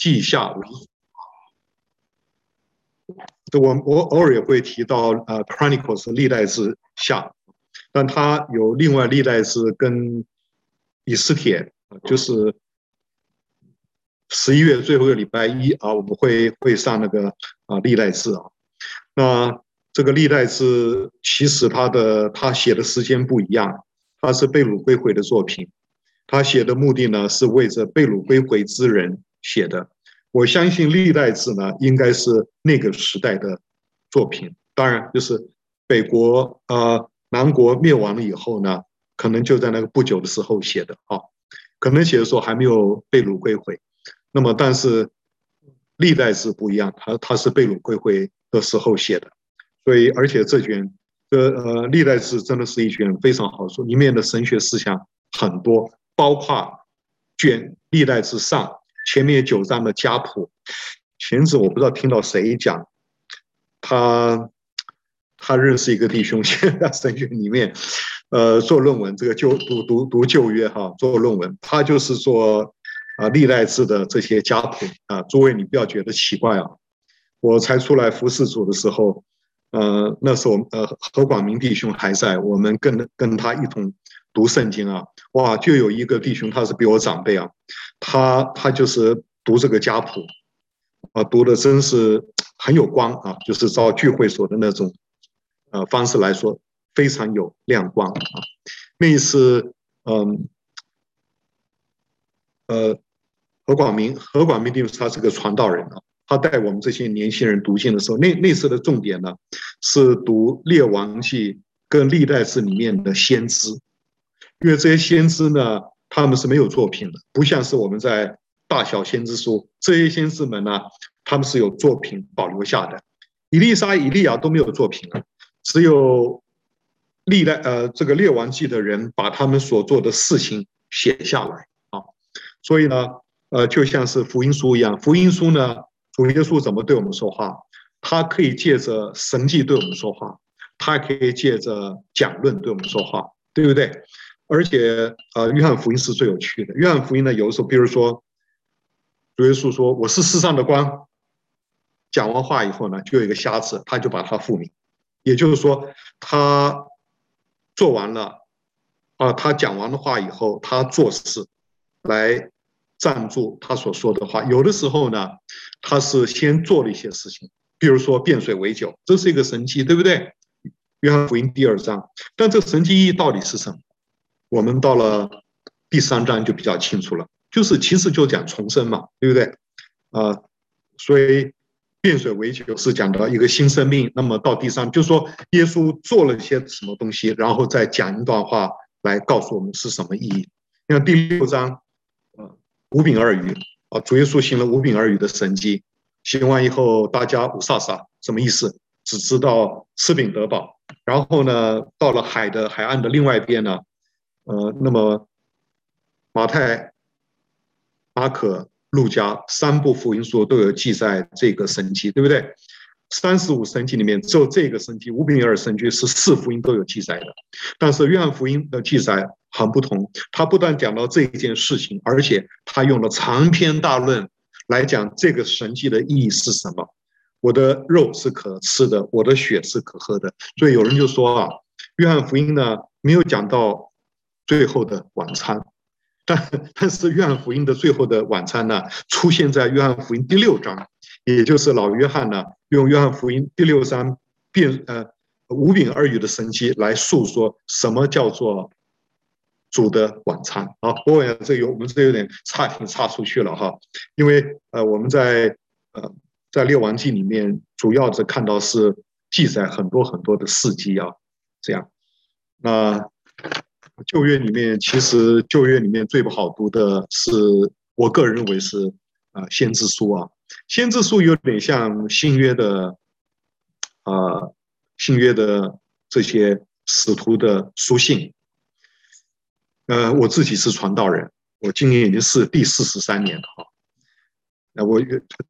记下为主。这我我偶尔也会提到呃 Chronicles 历代志下，但它有另外历代志跟以斯帖，就是十一月最后一个礼拜一啊，我们会会上那个啊历代志啊。那这个历代志其实他的他写的时间不一样，他是被掳归回的作品，他写的目的呢是为着被掳归回之人写的。我相信历代志呢应该是那个时代的作品，当然就是北国呃南国灭亡了以后呢，可能就在那个不久的时候写的啊，可能写的时候还没有被掳归回。那么但是历代志不一样，它它是被掳归回的时候写的，所以而且这卷这呃历代志真的是一卷非常好书，里面的神学思想很多，包括卷历代志上。前面九章的家谱，前子我不知道听到谁讲，他他认识一个弟兄，现在神学里面，呃，做论文，这个旧读读读旧约哈，做论文，他就是做啊历代志的这些家谱啊，诸位你不要觉得奇怪啊，我才出来服侍主的时候，呃，那时候呃何广明弟兄还在，我们跟跟他一同。读圣经啊，哇，就有一个弟兄，他是比我长辈啊，他他就是读这个家谱，啊，读的真是很有光啊，就是照聚会所的那种呃方式来说，非常有亮光啊。那一次，嗯，呃，何广明，何广明弟兄他是个传道人啊，他带我们这些年轻人读经的时候，那那次的重点呢是读列王记跟历代志里面的先知。因为这些先知呢，他们是没有作品的，不像是我们在大小先知书，这些先知们呢，他们是有作品保留下的。以利沙、以利亚都没有作品了，只有历代呃这个列王记的人把他们所做的事情写下来啊。所以呢，呃，就像是福音书一样，福音书呢，主耶稣怎么对我们说话？他可以借着神迹对我们说话，他可以借着讲论对我们说话，对不对？而且，呃，约翰福音是最有趣的。约翰福音呢，有的时候，比如说，主耶稣说：“我是世上的光。”讲完话以后呢，就有一个瞎子，他就把他复明。也就是说，他做完了，啊，他讲完的话以后，他做事来赞助他所说的话。有的时候呢，他是先做了一些事情，比如说变水为酒，这是一个神迹，对不对？约翰福音第二章，但这个神迹意义到底是什么？我们到了第三章就比较清楚了，就是其实就讲重生嘛，对不对？啊，所以变水为酒是讲到一个新生命。那么到第三，就是说耶稣做了一些什么东西，然后再讲一段话来告诉我们是什么意义。你看第六章，呃，五饼二鱼啊，主耶稣行了五饼二鱼的神迹，行完以后大家五煞煞，什么意思？只知道吃饼得饱。然后呢，到了海的海岸的另外一边呢？呃，那么马太、马可、路加三部福音书都有记载这个神迹，对不对？三十五神迹里面只有这个神迹五饼二鱼神迹是四福音都有记载的，但是约翰福音的记载很不同，他不但讲到这一件事情，而且他用了长篇大论来讲这个神迹的意义是什么。我的肉是可吃的，我的血是可喝的，所以有人就说啊，约翰福音呢没有讲到。最后的晚餐，但但是约翰福音的最后的晚餐呢，出现在约翰福音第六章，也就是老约翰呢用约翰福音第六章变呃五饼二鱼的神迹来诉说什么叫做主的晚餐啊。不过这有我们这有点差挺差出去了哈，因为呃我们在呃在列王记里面主要是看到是记载很多很多的事迹啊，这样那。旧约里面，其实旧约里面最不好读的是，我个人认为是啊先知书啊，先知书有点像新约的啊新约的这些使徒的书信。呃，我自己是传道人，我今年已经是第四十三年了哈。那我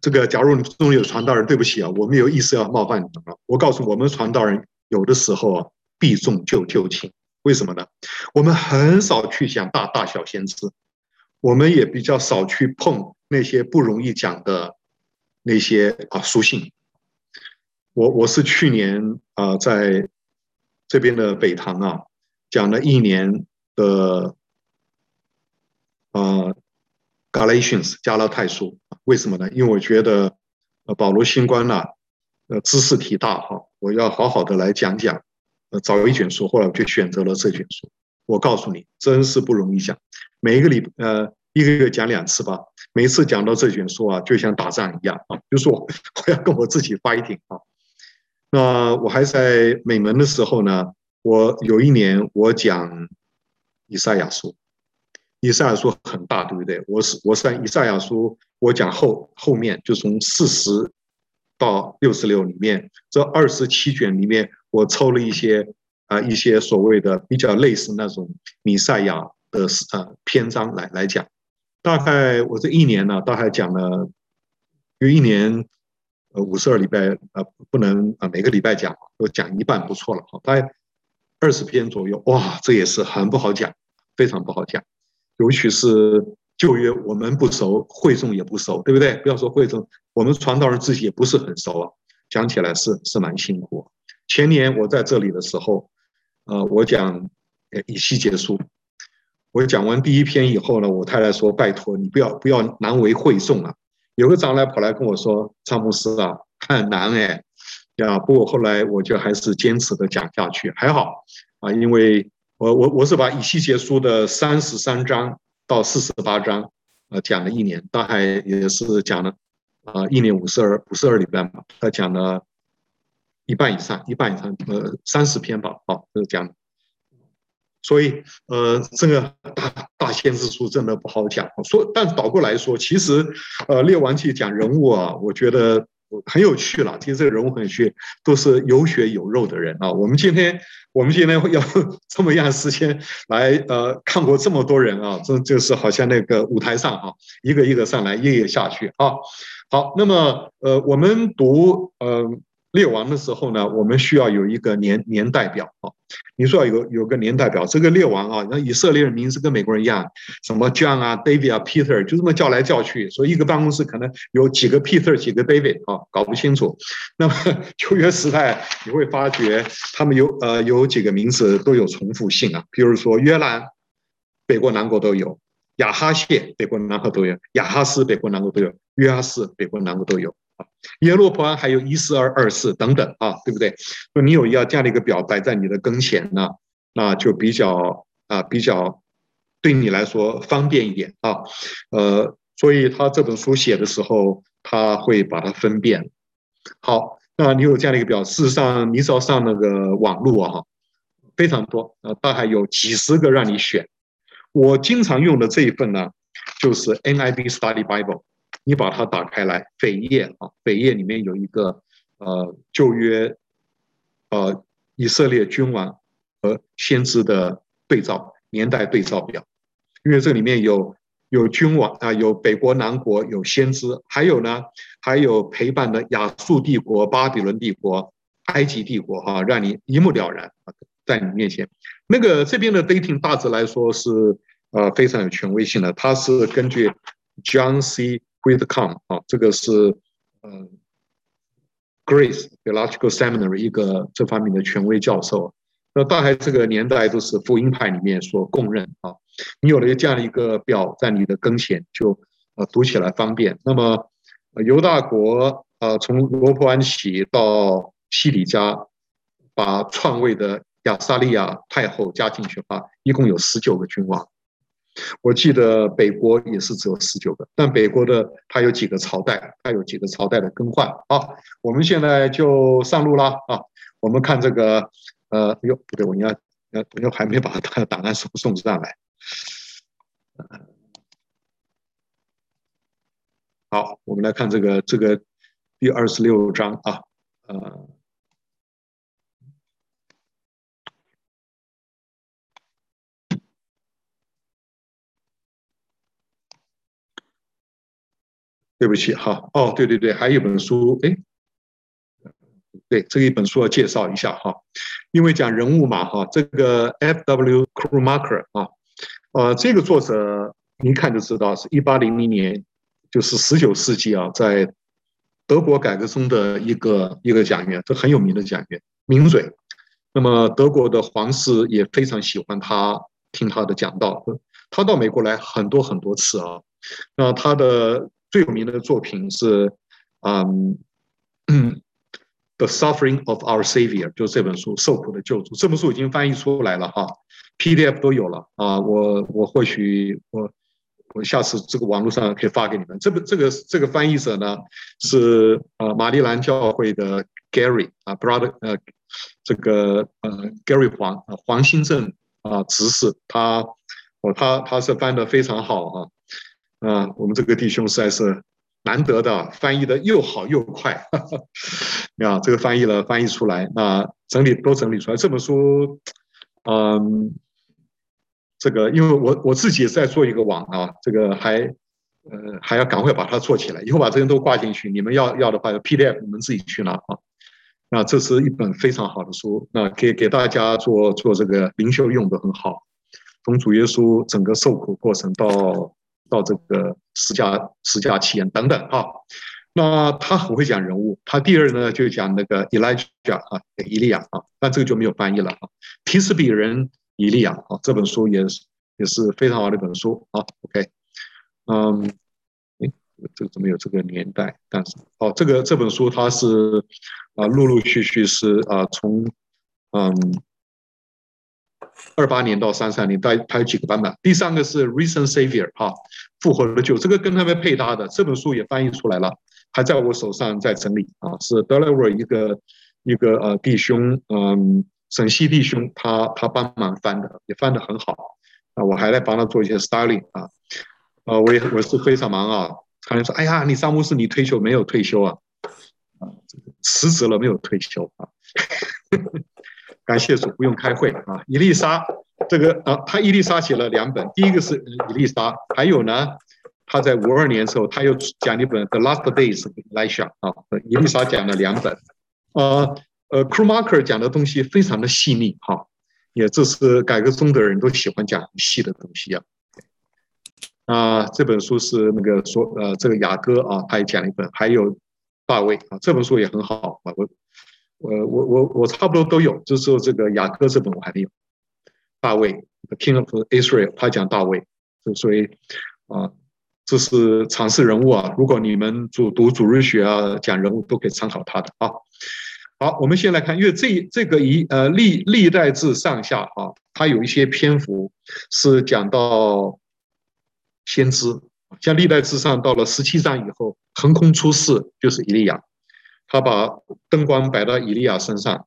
这个，假如你中有传道人，对不起啊，我没有意思要冒犯你们啊。我告诉我们传道人，有的时候啊，避重就就轻。为什么呢？我们很少去想大大小先知，我们也比较少去碰那些不容易讲的那些啊书信。我我是去年啊在这边的北堂啊讲了一年的啊 Galatians 加拉太书，为什么呢？因为我觉得呃保罗新观呐，呃知识体大哈，我要好好的来讲讲。呃，找一卷书，后来我就选择了这卷书。我告诉你，真是不容易讲。每一个礼呃一个月讲两次吧，每次讲到这卷书啊，就像打仗一样啊，就是我我要跟我自己 fighting 啊。那我还在美门的时候呢，我有一年我讲以赛亚书，以赛亚书很大，对不对？我是我是以赛亚书，我讲后后面就从四十到六十六里面，这二十七卷里面。我抽了一些啊，一些所谓的比较类似那种弥赛亚的呃篇章来来讲，大概我这一年呢，大概讲了有一年呃五十二礼拜啊，不能啊每个礼拜讲，我讲一半不错了，大概二十篇左右，哇，这也是很不好讲，非常不好讲，尤其是旧约我们不熟，会众也不熟，对不对？不要说会众，我们传道人自己也不是很熟啊，讲起来是是蛮辛苦。前年我在这里的时候，呃，我讲以西结书，我讲完第一篇以后呢，我太太说：“拜托你不要不要难为会众啊。”有个长老跑来跟我说：“张牧师啊，很难哎呀。”不过后来我就还是坚持的讲下去，还好啊，因为我我我是把以西结书的三十三章到四十八章，呃，讲了一年，大概也是讲了啊一年五十二五十二礼拜吧，他讲了。一半以上，一半以上，呃，三十篇吧，好，就是讲。所以，呃，这个大大先知书真的不好讲。说，但倒过来说，其实，呃，列王记讲人物啊，我觉得很有趣了。其实这个人物很有趣，都是有血有肉的人啊。我们今天，我们今天要 这么样时间来，呃，看过这么多人啊，这就是好像那个舞台上啊，一个一个上来，一个一个下去啊。好，那么，呃，我们读，呃。列王的时候呢，我们需要有一个年年代表啊。你说要有有个年代表，这个列王啊，那以色列人名字跟美国人一样，什么 John 啊、David 啊、Peter，就这么叫来叫去，所以一个办公室可能有几个 Peter、几个 David 啊，搞不清楚。那么 旧约时代你会发觉他们有呃有几个名字都有重复性啊，比如说约兰，北国南国都有；亚哈谢，北国南国都有；亚哈斯，北国南国都有；约哈斯，北国南国都有。耶罗波安还有一四二二四等等啊，对不对？说你有要这样的一个表摆在你的跟前呢，那就比较啊比较对你来说方便一点啊。呃，所以他这本书写的时候，他会把它分辨。好，那你有这样的一个表，事实上你只要上那个网络啊，非常多啊，大概有几十个让你选。我经常用的这一份呢，就是 NIB Study Bible。你把它打开来，扉页啊，扉页里面有一个呃旧约呃以色列君王和先知的对照年代对照表，因为这里面有有君王啊，有北国南国，有先知，还有呢，还有陪伴的亚述帝国、巴比伦帝国、埃及帝国哈，让你一目了然啊，在你面前。那个这边的 dating 大致来说是呃非常有权威性的，它是根据 John C。With com 啊，这个是呃 Grace Theological Seminary 一个这方面的权威教授。那大概这个年代都是福音派里面所公认啊。你有了这样的一个表在你的跟前，就呃读起来方便。那么犹大国呃从罗波安起到西底家，把篡位的亚撒利亚太后加进去的话，一共有十九个君王。我记得北国也是只有十九个，但北国的它有几个朝代，它有几个朝代的更换。好，我们现在就上路了啊！我们看这个，呃，哟，不对，我应该，呃，我又还没把它的档案送送上来。好，我们来看这个这个第二十六章啊，呃。对不起，哈，哦，对对对，还有一本书，哎，对，这一本书要介绍一下哈，因为讲人物嘛，哈，这个 F.W. Krummacher 啊，呃，这个作者一看就知道是一八零零年，就是十九世纪啊，在德国改革中的一个一个讲员，这很有名的讲员，名嘴。那么德国的皇室也非常喜欢他，听他的讲道。他到美国来很多很多次啊。那他的最有名的作品是，嗯，《The Suffering of Our Savior》，就是这本书《受苦的救主》。这本书已经翻译出来了哈，PDF 都有了啊。我我或许我我下次这个网络上可以发给你们。这个这个这个翻译者呢是呃马里兰教会的 Gary 啊，Brother 呃。这个呃，Gary 黄黄兴正啊，执事他哦，他他是翻得非常好啊，啊，我们这个弟兄实在是难得的，翻译的又好又快，啊，这个翻译了翻译出来，那整理都整理出来。这本书，嗯，这个因为我我自己也在做一个网啊，这个还呃还要赶快把它做起来，以后把这些都挂进去，你们要要的话，PDF 你们自己去拿啊。那这是一本非常好的书，那给给大家做做这个灵修用的很好。从主耶稣整个受苦过程到到这个十架十架期间等等啊，那他很会讲人物。他第二呢就讲那个 Elijah 啊，以利亚啊，那这个就没有翻译了啊。提斯比人以利亚啊，这本书也是也是非常好的一本书啊。OK，嗯，哎，这个怎么有这个年代？但是哦，这个这本书它是。啊，陆陆续续是啊，从嗯二八年到三三年，大它有几个版本。第三个是 Recent Savior 哈，复活的救，这个跟他们配搭的。这本书也翻译出来了，还在我手上在整理啊，是 Delaware 一个一个呃弟兄，嗯，沈西弟兄，他他帮忙翻的，也翻得很好啊。我还在帮他做一些 styling 啊，啊，我也我是非常忙啊。他就说，哎呀，你张牧师你退休没有退休啊？啊，辞职了没有退休啊？感谢主，不用开会啊。伊丽莎这个啊，他伊丽莎写了两本，第一个是伊丽莎，还有呢，他在五二年的时候，他又讲了一本《The Last Days of Elisha》啊。伊丽莎讲了两本，呃呃，Krumacher 讲的东西非常的细腻哈，也这是改革宗的人都喜欢讲细的东西啊。啊，这本书是那个说呃，这个雅各啊，他也讲了一本，还有。大卫啊，这本书也很好啊，我，我，我，我，我差不多都有，就是说这个雅各这本我还没有。大卫 King of Israel，他讲大卫，所以啊，这是常识人物啊。如果你们主读主日学啊，讲人物都可以参考他的啊。好，我们先来看，因为这这个一呃历历代志上下啊，它有一些篇幅是讲到先知。像历代志上到了十七章以后，横空出世就是以利亚，他把灯光摆到以利亚身上。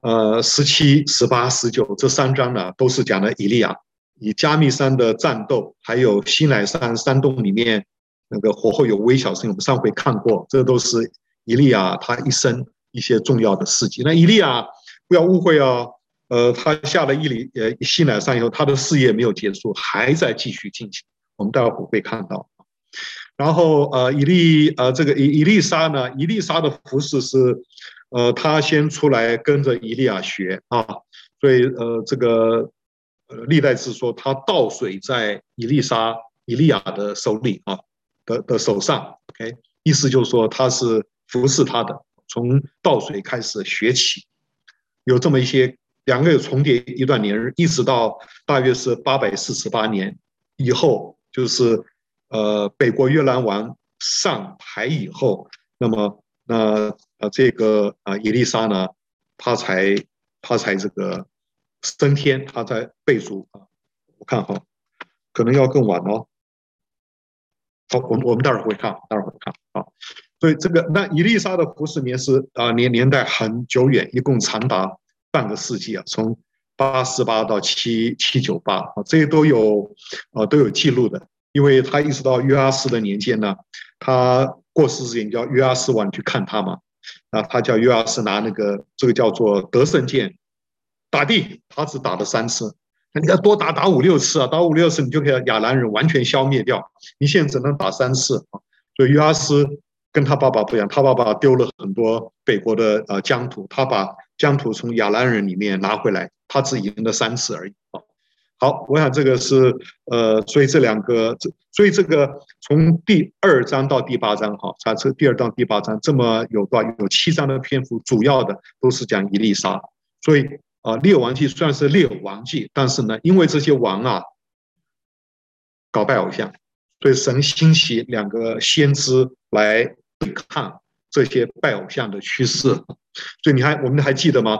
呃，十七、十八、十九这三章呢，都是讲的以利亚，以加密山的战斗，还有西乃山山洞里面那个火后有微小声，我们上回看过，这都是以利亚他一生一些重要的事迹。那以利亚不要误会哦，呃，他下了以利呃西乃山以后，他的事业没有结束，还在继续进行。我们待会会看到，然后呃，以利呃，这个以以利沙呢，以利沙的服饰是，呃，他先出来跟着以利亚学啊，所以呃，这个呃，历代志说他倒水在以利沙、以利亚的手里啊的的手上，OK，意思就是说他是服侍他的，从倒水开始学起，有这么一些两个有重叠一段年日，一直到大约是八百四十八年以后。就是，呃，北国越南王上台以后，那么，那呃，这个啊，伊丽莎呢，他才他才这个升天，他才被主啊，我看哈，可能要更晚哦。好，我们我们待会儿会看，待会儿会看啊。所以这个那伊丽莎的服事年是啊年年代很久远，一共长达半个世纪啊，从。八四八到七七九八啊，这些都有啊都有记录的，因为他意识到约阿斯的年间呢，他过世之前叫约阿斯王去看他嘛，啊，他叫约阿斯拿那个这个叫做得胜剑打地，他只打了三次，你要多打打五六次啊，打五六次你就可以亚兰人完全消灭掉，你现在只能打三次啊，所以约阿斯跟他爸爸不一样，他爸爸丢了很多北国的呃疆土，他把疆土从亚兰人里面拿回来。他只赢了三次而已啊，好，我想这个是呃，所以这两个，这所以这个从第二章到第八章，哈，它这第二章第八章这么有段有七章的篇幅，主要的都是讲以利沙。所以啊，列王记算是列王记，但是呢，因为这些王啊搞拜偶像，所以神兴起两个先知来对抗这些拜偶像的趋势。所以你还我们还记得吗？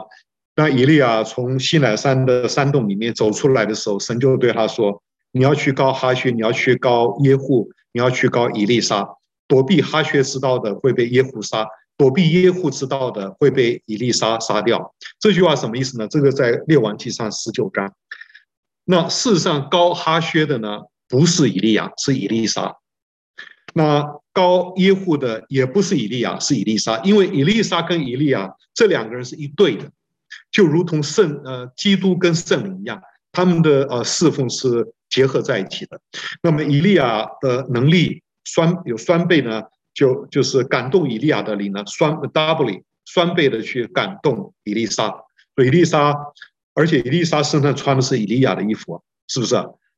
那以利亚从西乃山的山洞里面走出来的时候，神就对他说：“你要去告哈薛，你要去告耶户，你要去告以利沙。躲避哈薛知道的会被耶户杀，躲避耶户知道的会被以利沙杀掉。”这句话什么意思呢？这个在列王记上十九章。那事实上，高哈薛的呢，不是以利亚，是以利沙。那高耶户的也不是以利亚，是以利沙。因为以利沙跟以利亚这两个人是一对的。就如同圣呃基督跟圣灵一样，他们的呃侍奉是结合在一起的。那么以利亚的能力双有双倍呢，就就是感动以利亚的灵呢，双 double 双倍的去感动以利沙。所以以利沙，而且以利沙身上穿的是以利亚的衣服，是不是？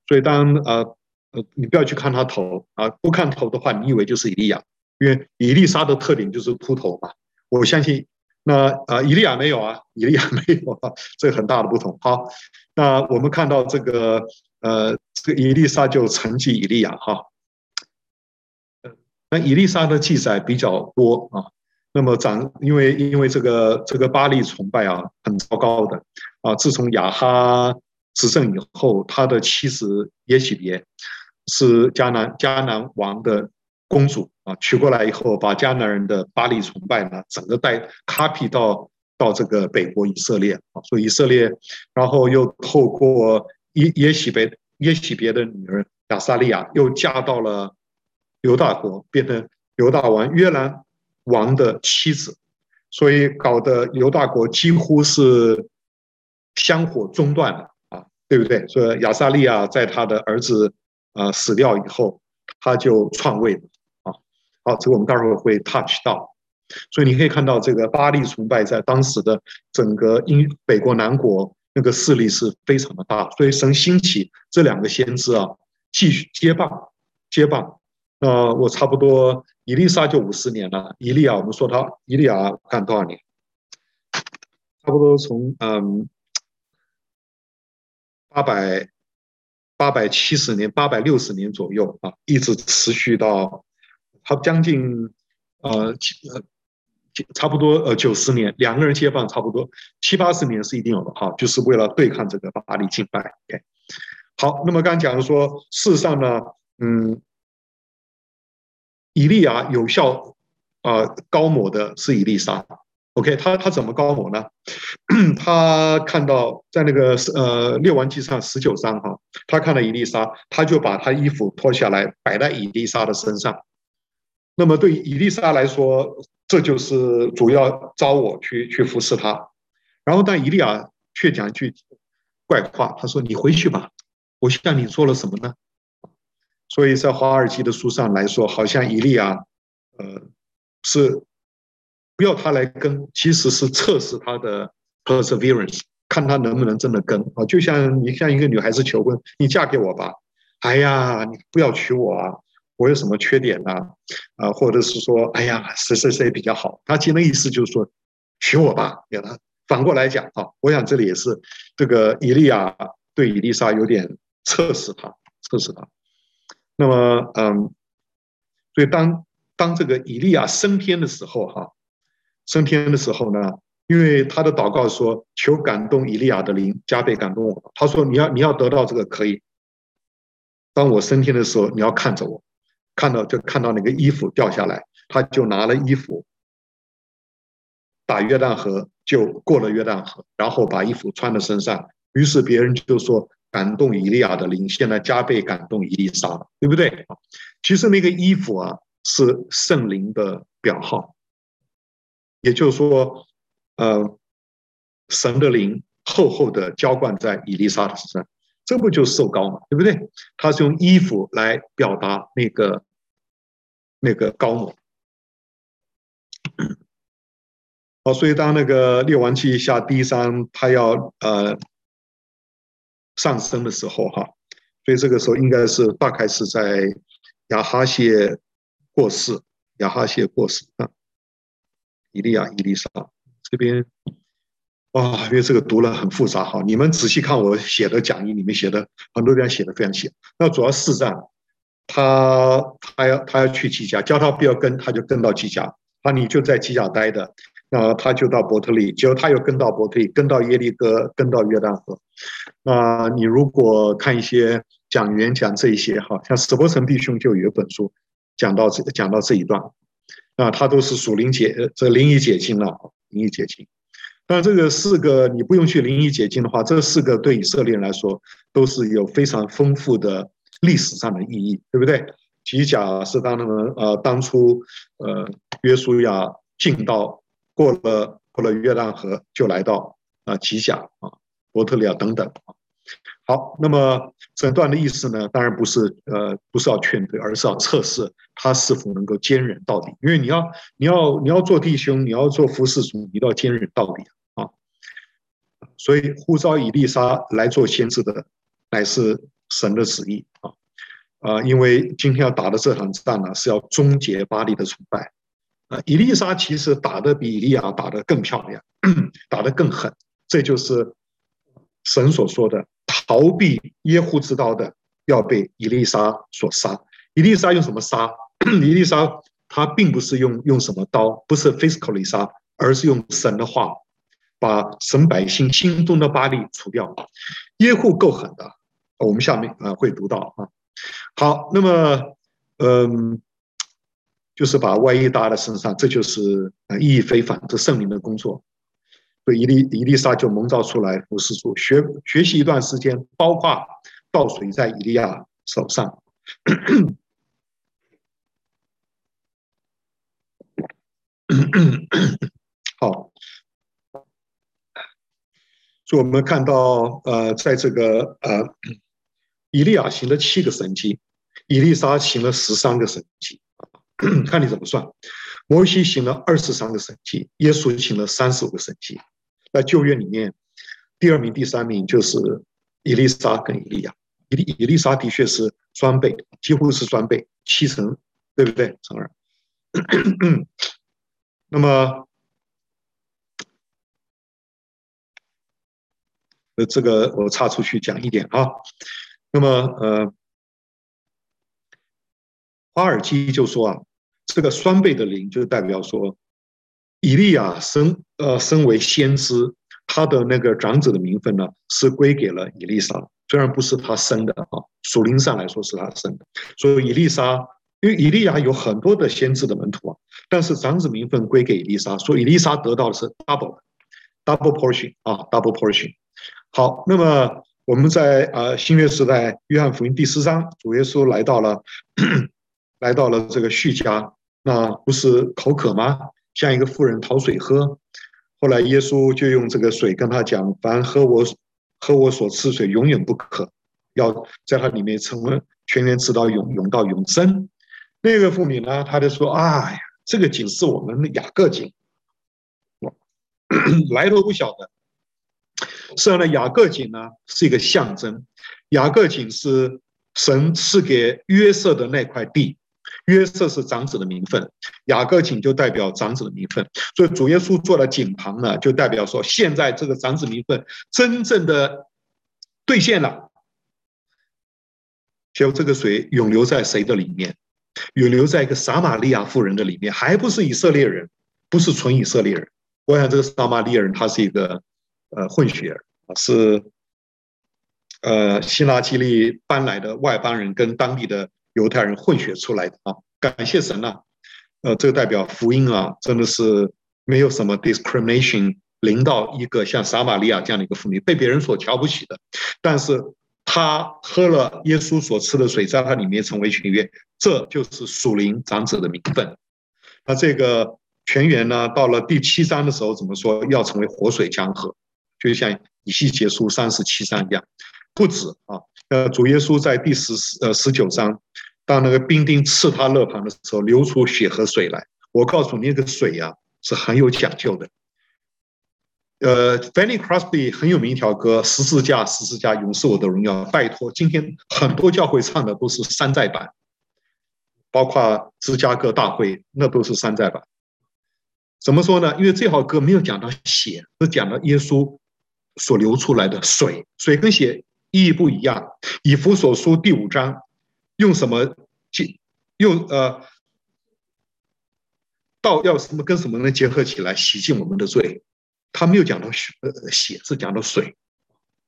所以当呃呃你不要去看他头啊，不看头的话，你以为就是以利亚，因为以利沙的特点就是秃头嘛。我相信。那啊，以利亚没有啊，以利亚没有啊，这个很大的不同。好，那我们看到这个呃，这个以利沙就承继以利亚哈。那以利沙的记载比较多啊。那么长，因为因为这个这个巴力崇拜啊，很糟糕的啊。自从亚哈执政以后，他的妻子耶洗别是迦南迦南王的公主。啊，娶过来以后，把迦南人的巴力崇拜呢，整个带 copy 到到这个北国以色列啊，所以以色列，然后又透过耶耶洗别耶洗别的女儿亚撒利亚，又嫁到了犹大国，变成犹大王约兰王的妻子，所以搞得犹大国几乎是香火中断了啊，对不对？所以亚撒利亚在他的儿子啊死掉以后，他就篡位。好，这个我们待会儿会 touch 到，所以你可以看到这个巴力崇拜在当时的整个英北国南国那个势力是非常的大，所以神兴起这两个先知啊，继续接棒接棒。呃，我差不多以利沙就五十年了，以利亚我们说他以利亚干多少年？差不多从嗯八百八百七十年八百六十年左右啊，一直持续到。他将近呃呃差不多呃九十年，两个人接棒差不多七八十年是一定有的哈，就是为了对抗这个巴力敬拜。OK，好，那么刚才讲说，事实上呢，嗯，以利亚有效啊高抹的是以利沙。OK，他他怎么高抹呢？他看到在那个呃列王记上十九章哈，他看到伊丽莎，他就把他衣服脱下来摆在伊丽莎的身上。那么对以利沙来说，这就是主要招我去去服侍他。然后但以利亚却讲一句怪话，他说：“你回去吧，我向你做了什么呢？”所以在华尔街的书上来说，好像以利亚，呃，是不要他来跟，其实是测试他的 perseverance，看他能不能真的跟啊。就像你向一个女孩子求婚，你嫁给我吧。哎呀，你不要娶我啊。我有什么缺点呢？啊，或者是说，哎呀，谁谁谁比较好？他其实的意思就是说，娶我吧。给他反过来讲啊，我想这里也是这个以利亚对以利沙有点测试他，测试他。那么，嗯，所以当当这个以利亚升天的时候，哈，升天的时候呢，因为他的祷告说，求感动以利亚的灵，加倍感动我。他说，你要你要得到这个可以。当我升天的时候，你要看着我。看到就看到那个衣服掉下来，他就拿了衣服打约旦河，就过了约旦河，然后把衣服穿在身上。于是别人就说：“感动以利亚的灵，现在加倍感动以利沙，对不对？”其实那个衣服啊，是圣灵的表号，也就是说，呃，神的灵厚厚的浇灌在以利沙的身上。这不就是受膏嘛，对不对？他是用衣服来表达那个那个膏抹。好，所以当那个列王记下第三，他要呃上升的时候哈，所以这个时候应该是大概是在亚哈谢过世，亚哈谢过世啊，以利亚、以利沙这边。哇，因为这个读了很复杂哈，你们仔细看我写的讲义，里面写的很多地方写的非常细。那主要四站，他他要他要去吉甲，叫他不要跟，他就跟到吉甲。那你就在吉甲待的，那他就到伯特利，结果他又跟到伯特利，跟到耶利哥，跟到约旦河。那你如果看一些讲员讲这一些哈，像史伯成弟兄就有一本书讲到这个讲到这一段，那他都是属灵解这灵医解经了，灵医解经。但这个四个你不用去灵医解禁的话，这四个对以色列人来说都是有非常丰富的历史上的意义，对不对？吉甲是当他们呃当初呃约书亚进到过了过了约旦河就来到啊吉甲啊伯特利啊等等啊。好，那么诊断的意思呢，当然不是呃不是要劝退，而是要测试他是否能够坚忍到底。因为你要你要你要做弟兄，你要做服侍主，你都要坚忍到底啊。所以呼召以利沙来做先知的，乃是神的旨意啊啊！因为今天要打的这场仗呢，是要终结巴力的崇拜啊。以利沙其实打得比以利亚打得更漂亮，打得更狠，这就是神所说的。逃避耶户之刀的要被以利沙所杀。以利沙用什么杀？以利沙他并不是用用什么刀，不是 physically 杀，而是用神的话，把神百姓心中的巴力除掉。耶户够狠的，我们下面啊会读到啊。好，那么嗯，就是把外衣搭在身上，这就是啊意义非凡，这圣灵的工作。所以以利以利沙就蒙召出来服侍主，学学习一段时间，包括倒水在以利亚手上。好，所以我们看到，呃，在这个呃，以利亚行了七个神迹，以丽莎行了十三个神迹，看你怎么算。摩西行了二十三个神迹，耶稣行了三十五个神迹。在旧约里面，第二名、第三名就是伊丽莎跟伊利亚。伊利以利沙的确是双倍，几乎是双倍，七成，对不对？成二。那么，呃，这个我插出去讲一点啊。那么，呃，华尔基就说啊，这个双倍的零就代表说。以利亚身呃身为先知，他的那个长子的名分呢，是归给了以利沙，虽然不是他生的啊，属灵上来说是他生的。所以以利沙，因为以利亚有很多的先知的门徒啊，但是长子名分归给以利沙，所以以利沙得到的是 double double portion 啊，double portion。好，那么我们在呃新约时代，约翰福音第四章，主耶稣来到了 来到了这个叙家，那不是口渴吗？像一个妇人讨水喝，后来耶稣就用这个水跟他讲：“凡喝我喝我所赐水，永远不渴，要在它里面成为泉源直到永永到永生。”那个妇女呢，她就说：“哎呀，这个井是我们的雅各井，来头不晓得。实际上呢，雅各井呢是一个象征，雅各井是神赐给约瑟的那块地。”约瑟是长子的名分，雅各井就代表长子的名分，所以主耶稣做了井旁呢，就代表说现在这个长子名分真正的兑现了。就这个水永留在谁的里面？永留在一个撒玛利亚妇人的里面，还不是以色列人，不是纯以色列人。我想这个撒玛利亚人他是一个呃混血儿，是呃希拉基利搬来的外邦人跟当地的。犹太人混血出来的啊，感谢神呐、啊，呃，这个代表福音啊，真的是没有什么 discrimination，临到一个像撒玛利亚这样的一个妇女，被别人所瞧不起的，但是她喝了耶稣所赐的水，在她里面成为泉源，这就是属灵长者的名分。那这个泉源呢，到了第七章的时候怎么说？要成为活水江河，就像以西结书三十七章一样，不止啊。呃，主耶稣在第十呃十九章，当那个兵丁刺他肋旁的时候，流出血和水来。我告诉你，那个水呀、啊、是很有讲究的。呃，Fanny Crosby 很有名一条歌，十字架，十字架，永是我的荣耀。拜托，今天很多教会唱的都是山寨版，包括芝加哥大会，那都是山寨版。怎么说呢？因为这条歌没有讲到血，是讲到耶稣所流出来的水。水跟血意义不一样。以弗所书第五章用什么结？用呃，道要什么跟什么能结合起来洗净我们的罪？他没有讲到血，呃，血是讲到水，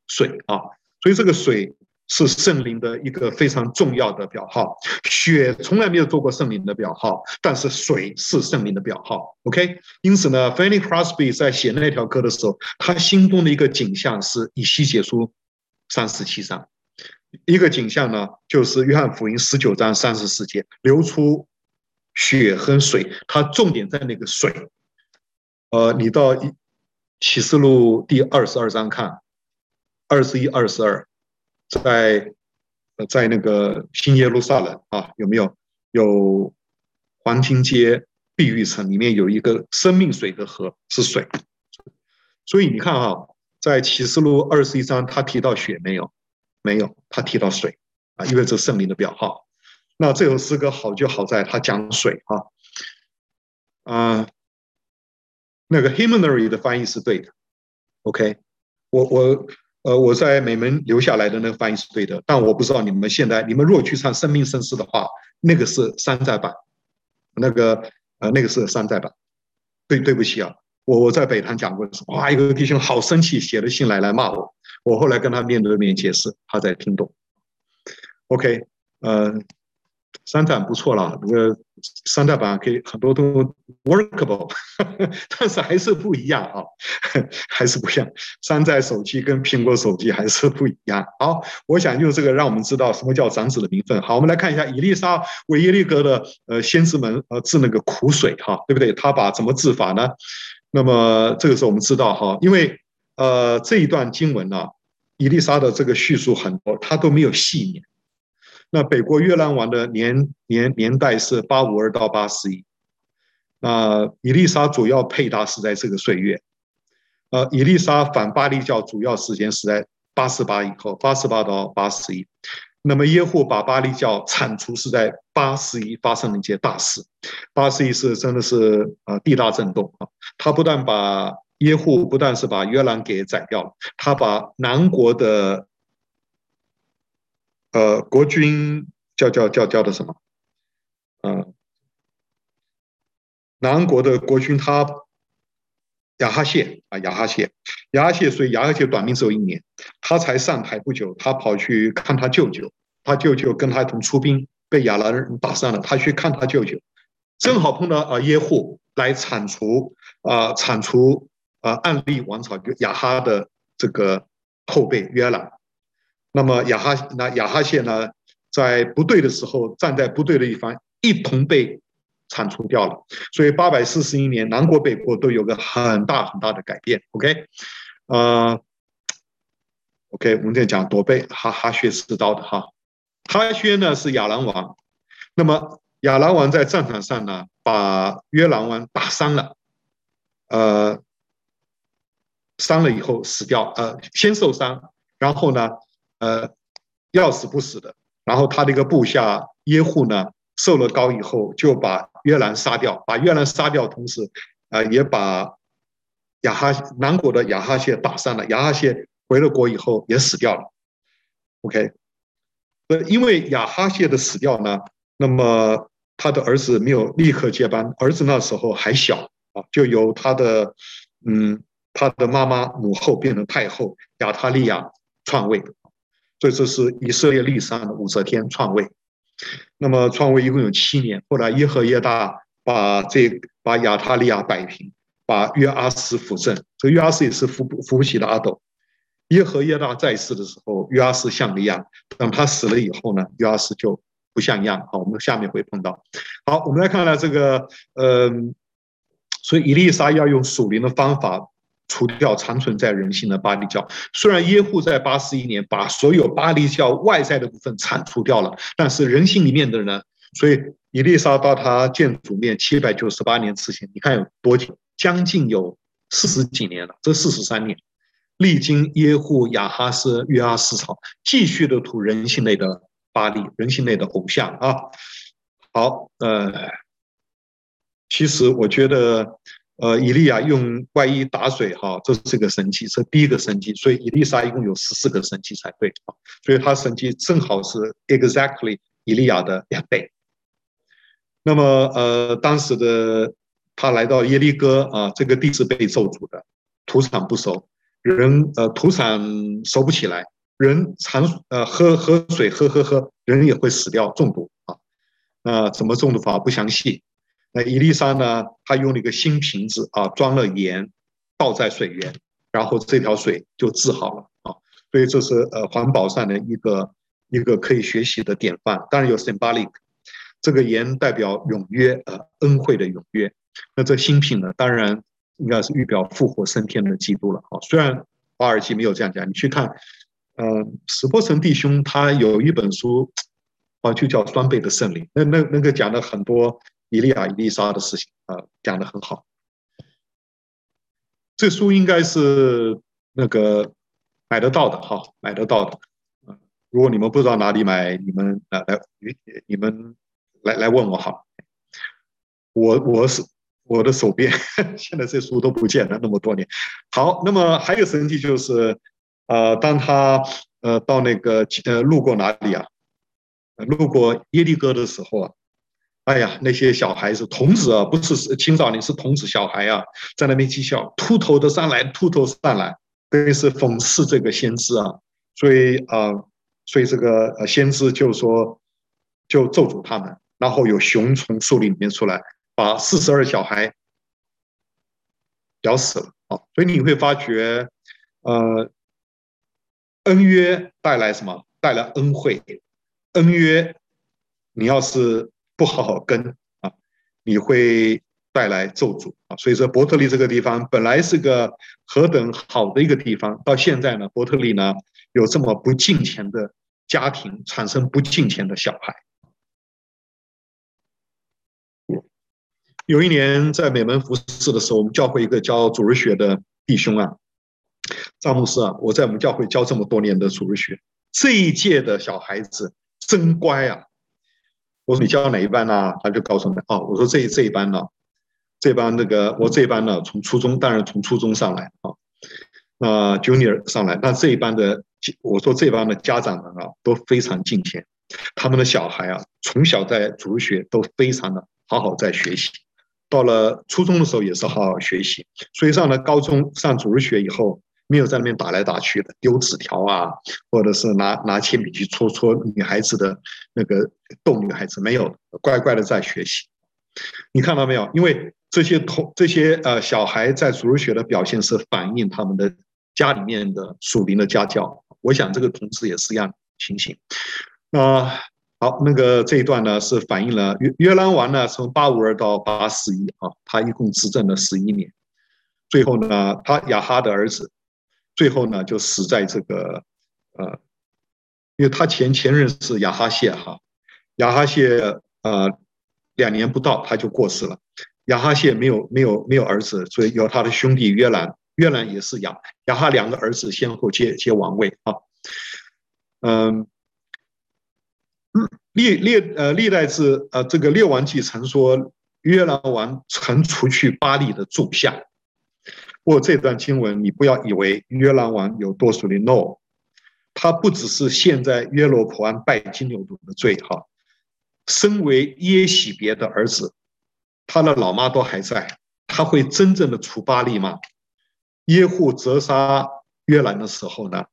水啊，所以这个水是圣灵的一个非常重要的表号。血从来没有做过圣灵的表号，但是水是圣灵的表号。OK，因此呢，Fanny Crosby 在写那条歌的时候，他心中的一个景象是以西结书三十七章，一个景象呢就是约翰福音十九章三十四节流出血和水，它重点在那个水。呃，你到。启示录第二十二章看，二十一、二十二，在在那个新耶路撒冷啊，有没有？有黄金街碧玉城里面有一个生命水的河，是水。所以你看啊，在启示录二十一章，他提到血没有？没有，他提到水啊，因为这是圣灵的表号。那这首诗歌好就好在他讲水啊，啊。那个 hymnary 的翻译是对的，OK，我我呃我在美门留下来的那个翻译是对的，但我不知道你们现在，你们如果去唱生命圣诗的话，那个是山寨版，那个呃那个是山寨版，对对不起啊，我我在北坛讲过的时候，哇，一个弟兄好生气，写了信来来骂我，我后来跟他面对面解释，他才听懂，OK，呃。山寨不错了，那个山寨版可以很多都 workable，但是还是不一样啊，还是不一样。山寨手机跟苹果手机还是不一样。好，我想用这个让我们知道什么叫长子的名分。好，我们来看一下以利沙为耶利哥的呃先知们呃治那个苦水哈，对不对？他把怎么治法呢？那么这个时候我们知道哈，因为呃这一段经文呢、伊丽莎的这个叙述很多，他都没有细念。那北国约兰王的年年年代是八五二到八四一，那伊丽莎主要配搭是在这个岁月，呃，伊丽莎反巴力教主要时间是在八四八以后，八四八到八四一，那么耶户把巴力教铲除是在八十一发生了一件大事，八十一是真的是呃地大震动啊，他不但把耶户不但是把约兰给宰掉了，他把南国的。呃，国君叫叫叫叫的什么？呃，南国的国君他亚哈谢啊，亚哈谢，亚哈谢，所以亚哈谢短命只有一年，他才上台不久，他跑去看他舅舅，他舅舅跟他一同出兵，被亚兰人打伤了，他去看他舅舅，正好碰到啊耶户来铲除啊铲除啊暗利王朝亚哈的这个后辈约兰。那么亚哈那亚哈谢呢，在不对的时候站在不对的一方，一同被铲除掉了。所以八百四十一年，南国北国都有个很大很大的改变。OK，呃，OK，我们在讲夺贝哈哈薛知道的哈，哈薛呢是亚兰王，那么亚兰王在战场上呢，把约兰王打伤了，呃，伤了以后死掉，呃，先受伤，然后呢。呃，要死不死的。然后他的一个部下耶户呢，受了高以后，就把约兰杀掉，把约兰杀掉，同时，啊、呃，也把亚哈南国的亚哈谢打伤了。亚哈谢回了国以后也死掉了。OK，呃，因为亚哈谢的死掉呢，那么他的儿子没有立刻接班，儿子那时候还小啊，就由他的嗯，他的妈妈母后变成太后亚他利亚篡位。所以这是以色列历史上的武则天篡位，那么篡位一共有七年，后来耶和耶大把这把亚他利亚摆平，把约阿斯扶正，这个约阿斯也是扶扶不起的阿斗。耶和耶大在世的时候，约阿斯像个样，等他死了以后呢，约阿斯就不像样。好，我们下面会碰到。好，我们来看看这个，嗯，所以以利沙要用属灵的方法。除掉长存在人心的巴力教，虽然耶户在八四一年把所有巴力教外在的部分铲除掉了，但是人心里面的呢？所以以利沙到他见主面七百九十八年之前，你看有多久？将近有四十几年了，这四十三年，历经耶户、亚哈斯、约阿斯朝，继续的涂人性内的巴力，人性内的偶像啊。好，呃，其实我觉得，呃，以利亚用外衣打水，哈，这是个神迹，是第一个神迹，所以以利沙一共有十四个神迹才对啊，所以他神迹正好是 exactly 以利亚的两倍。那么，呃，当时的他来到耶利哥啊，这个地是被咒诅的，土产不熟，人呃土产熟不起来，人常呃喝喝水喝喝喝，人也会死掉中毒啊。那怎么中毒法不详细。那伊丽莎呢，她用了一个新瓶子啊，装了盐，倒在水源，然后这条水就治好了啊。所以这是呃环保上的一个一个可以学习的典范。当然有 symbolic。这个盐代表永约，呃，恩惠的永约。那这新品呢，当然应该是预表复活升天的基督了啊。虽然华尔基没有这样讲，你去看，呃，史波城弟兄他有一本书，啊，就叫《双倍的圣灵》，那那那个讲了很多以利亚、以利沙的事情啊，讲得很好。这书应该是那个买得到的哈，买得到的。如果你们不知道哪里买，你们来来，你们。来来问我哈，我我是我的手边，现在这书都不见了，那么多年。好，那么还有神迹就是，呃，当他呃到那个呃路过哪里啊？路过耶利哥的时候啊，哎呀，那些小孩子童子啊，不是青少年，是童子小孩啊，在那边讥笑，秃头的上来，秃头上来，等于是讽刺这个先知啊。所以啊、所以这个先知就说，就咒诅他们。然后有熊从树林里面出来，把四十二小孩咬死了啊！所以你会发觉，呃，恩约带来什么？带来恩惠。恩约，你要是不好好跟啊，你会带来咒诅啊！所以说，伯特利这个地方本来是个何等好的一个地方，到现在呢，伯特利呢有这么不敬虔的家庭，产生不敬虔的小孩。有一年在美门服侍的时候，我们教会一个教主日学的弟兄啊，张牧师啊，我在我们教会教这么多年的主日学，这一届的小孩子真乖啊！我说你教哪一班呢？他就告诉我哦，我说这这一班呢，这班那个我这一班呢，从初中当然从初中上来啊，那 Junior 上来，那这一班的我说这班的家长们啊都非常敬虔，他们的小孩啊从小在主日学都非常的好好在学习。到了初中的时候也是好好学习，所以上了高中上主日学以后，没有在那边打来打去的，丢纸条啊，或者是拿拿铅笔去戳戳女孩子的那个逗女孩子，没有，乖乖的在学习。你看到没有？因为这些同这些呃小孩在主日学的表现是反映他们的家里面的属灵的家教。我想这个同志也是一样情形。那、好，那个这一段呢是反映了约约兰王呢从八五二到八四一啊，他一共执政了十一年，最后呢他亚哈的儿子，最后呢就死在这个呃，因为他前前任是亚哈谢哈，亚哈谢呃两年不到他就过世了，亚哈谢没有没有没有儿子，所以由他的兄弟约兰，约兰也是亚亚哈两个儿子先后接接王位啊，嗯。历历呃历代是呃这个列王记曾说约兰王曾除去巴力的柱像，过这段经文你不要以为约兰王有多属灵 no，他不只是现在约罗普安拜金牛犊的罪哈，身为耶洗别的儿子，他的老妈都还在，他会真正的除巴力吗？耶户责杀约兰的时候呢，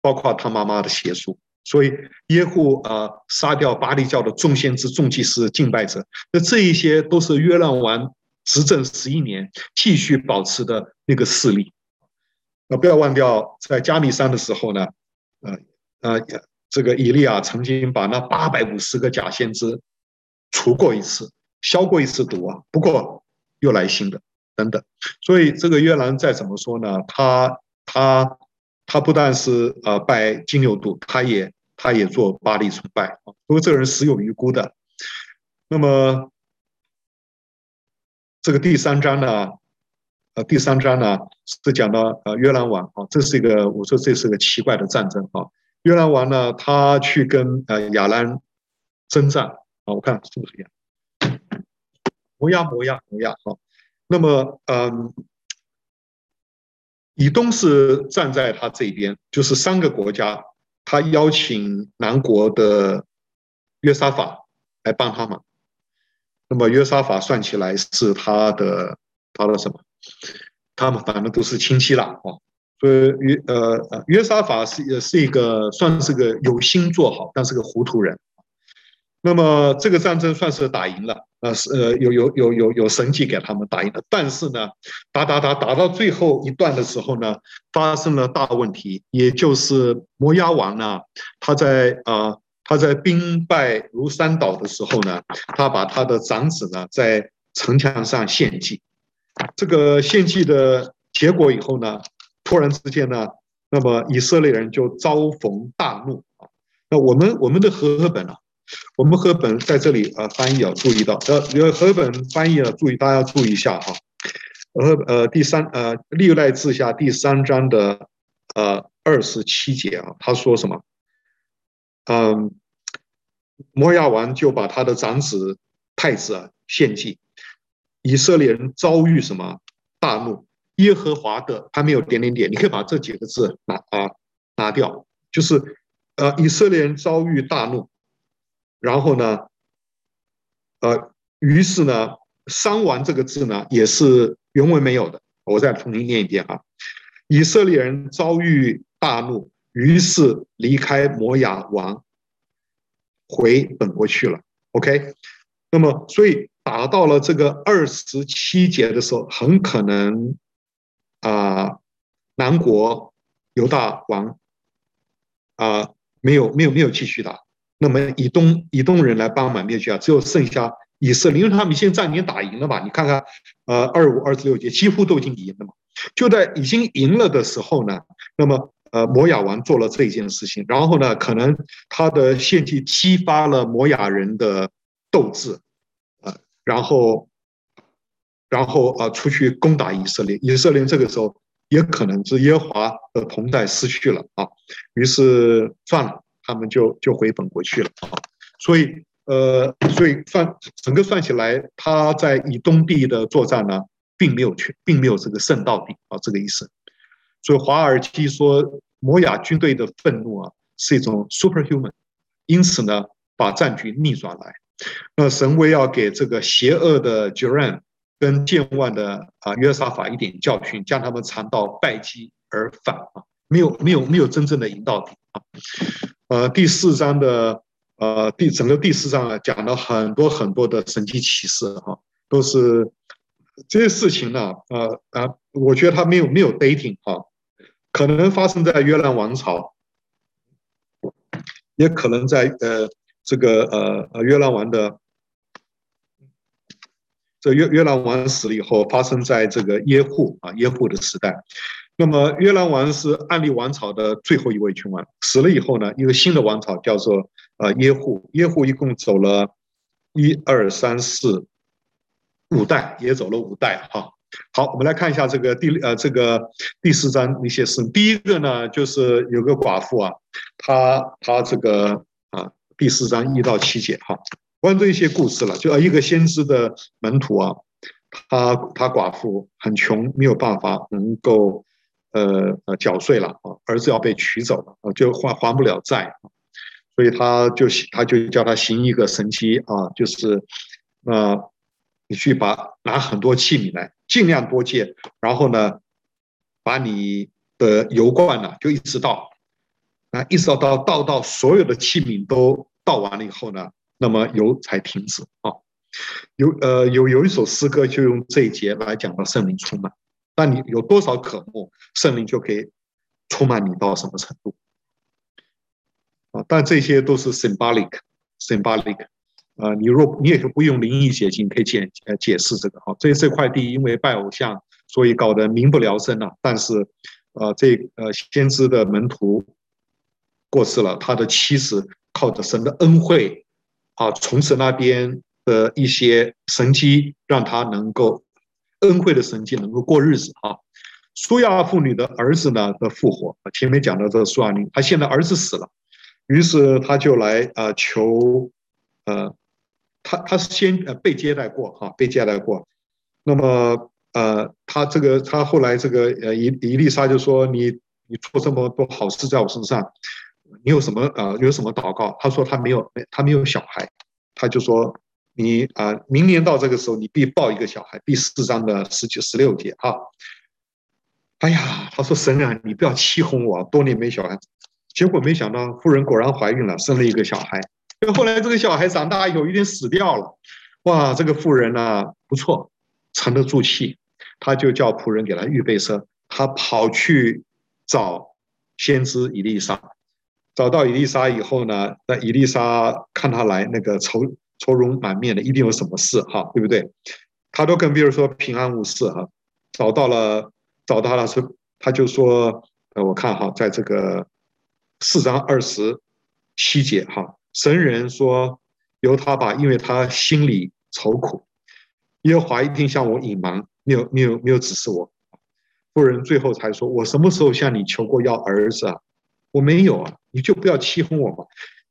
包括他妈妈的邪术。所以耶户啊，杀掉巴利教的众先知、众祭司、敬拜者，那这一些都是约兰王执政十一年继续保持的那个势力。那不要忘掉，在加密山的时候呢，呃呃，这个以利亚曾经把那八百五十个假先知除过一次，消过一次毒啊。不过又来新的，等等。所以这个约兰再怎么说呢，他他他不但是呃拜金牛犊，他也。他也做巴力崇拜啊，不过这个人死有余辜的。那么这个第三章呢，呃第三章呢是讲到呃约兰王啊，这是一个我说这是个奇怪的战争啊。约兰王呢，他去跟呃亚兰征战啊，我看是不是一样？摩押摩押摩押哈。那么嗯，以东是站在他这边，就是三个国家，他邀请南国的约沙法来帮他忙。那么约沙法算起来是他的他的什么？他们反正都是亲戚了啊。所以约呃呃约沙法是也是一个算是个有心做好，但是个糊涂人。那么这个战争算是打赢了，呃是呃有有有有有神迹给他们打赢了。但是呢，打打打打到最后一段的时候呢，发生了大问题，也就是摩押王呢，他在啊。呃他在兵败如山倒的时候呢，他把他的长子呢在城墙上献祭。这个献祭的结果以后呢，突然之间呢，那么以色列人就遭逢大怒啊。那我们我们的和合本啊，我们和合本在这里啊翻译要注意到，呃，和合本翻译要注意，大家注意一下哈。和呃第三呃历代志下第三章的呃二十七节啊，他说什么？嗯，摩押王就把他的长子太子啊献祭，以色列人遭遇什么大怒？耶和华的还没有点点点，你可以把这几个字拿啊拿掉，就是呃以色列人遭遇大怒，然后呢，呃于是呢伤亡这个字呢也是原文没有的，我再重新念一遍啊，以色列人遭遇大怒。于是离开摩押王，回本国去了。OK，那么所以打到了这个二十七节的时候，很可能啊，南国犹大王啊没有没有没有继续打，那么以东以东人来帮忙灭绝啊，只有剩下以色列，因为他们现在已经打赢了嘛。你看看，呃，二五二十六节几乎都已经赢了嘛。就在已经赢了的时候呢，那么。呃，摩押王做了这件事情，然后呢，可能他的献祭激发了摩押人的斗志，啊、呃，然后，然后啊、呃，出去攻打以色列。以色列这个时候也可能是耶和华的同在失去了啊，于是算了，他们就就回本国去了啊。所以，呃，所以算整个算起来，他在以东地的作战呢，并没有去，并没有这个胜到底啊，这个意思。所以华尔基说，摩亚军队的愤怒啊，是一种 superhuman，因此呢，把战局逆转来。那神威要给这个邪恶的 Joram 跟健忘的啊约沙法一点教训，将他们缠到败绩而返啊，没有没有没有真正的赢到底啊。呃，第四章的呃第整个第四章啊，讲了很多很多的神迹奇事哈，都是这些事情呢，呃啊，我觉得他没有没有 dating 哈。可能发生在约兰王朝，也可能在呃这个呃呃约兰王的这约约兰王死了以后，发生在这个耶户啊耶户的时代。那么约兰王是安利王朝的最后一位君王，死了以后呢，一个新的王朝叫做呃耶户。耶户一共走了一二三四五代，也走了五代哈。好，我们来看一下这个第呃这个第四章一些事。第一个呢，就是有个寡妇啊，她她这个啊第四章一到七节哈，关于这一些故事了。就一个先知的门徒啊，他他寡妇很穷，没有办法能够呃呃缴税了啊，儿子要被取走了啊，就还还不了债，所以他就他就叫他行一个神迹啊，就是啊。你去把拿很多器皿来，尽量多借，然后呢，把你的油罐呢就一直倒，啊，一直到倒倒到所有的器皿都倒完了以后呢，那么油才停止啊。有呃有有一首诗歌就用这一节来讲到圣灵充满，那你有多少渴慕，圣灵就可以充满你到什么程度啊？但这些都是 symbolic symbolic。呃，你若你也不用灵异解经，可以解呃解释这个哈。这这块地因为拜偶像，所以搞得民不聊生了。但是，呃，这呃先知的门徒过世了，他的妻子靠着神的恩惠，啊，从此那边的一些神迹，让他能够恩惠的神迹能够过日子啊。苏亚妇女的儿子呢的复活，前面讲到这个书亚女，他现在儿子死了，于是他就来呃求，呃，他他是先呃被接待过哈，被接待过，那么呃他这个他后来这个呃伊伊丽莎就说你你做这么多好事在我身上，你有什么呃有什么祷告？他说他没有没他没有小孩，他就说你啊、明年到这个时候你必抱一个小孩，第四章的十九十六节哈。哎呀，他说神啊，你不要欺哄我，多年没小孩，结果没想到夫人果然怀孕了，生了一个小孩。就 后来这个小孩长大以后有一点死掉了，哇，这个妇人呢不错，沉得住气，他就叫仆人给他预备车，他跑去找先知以利沙，找到以利沙以后呢，那以利沙看他来那个愁愁容满面的，一定有什么事哈，对不对？他都跟别人说平安无事哈，找到了。找到了是，他就说，呃，我看哈，在这个四章二十七节哈，神人说由他吧，因为他心里愁苦，耶和华一定向我隐瞒，没有没有没有指示我。妇人最后才说，我什么时候向你求过要儿子啊？我没有啊，你就不要欺哄我嘛。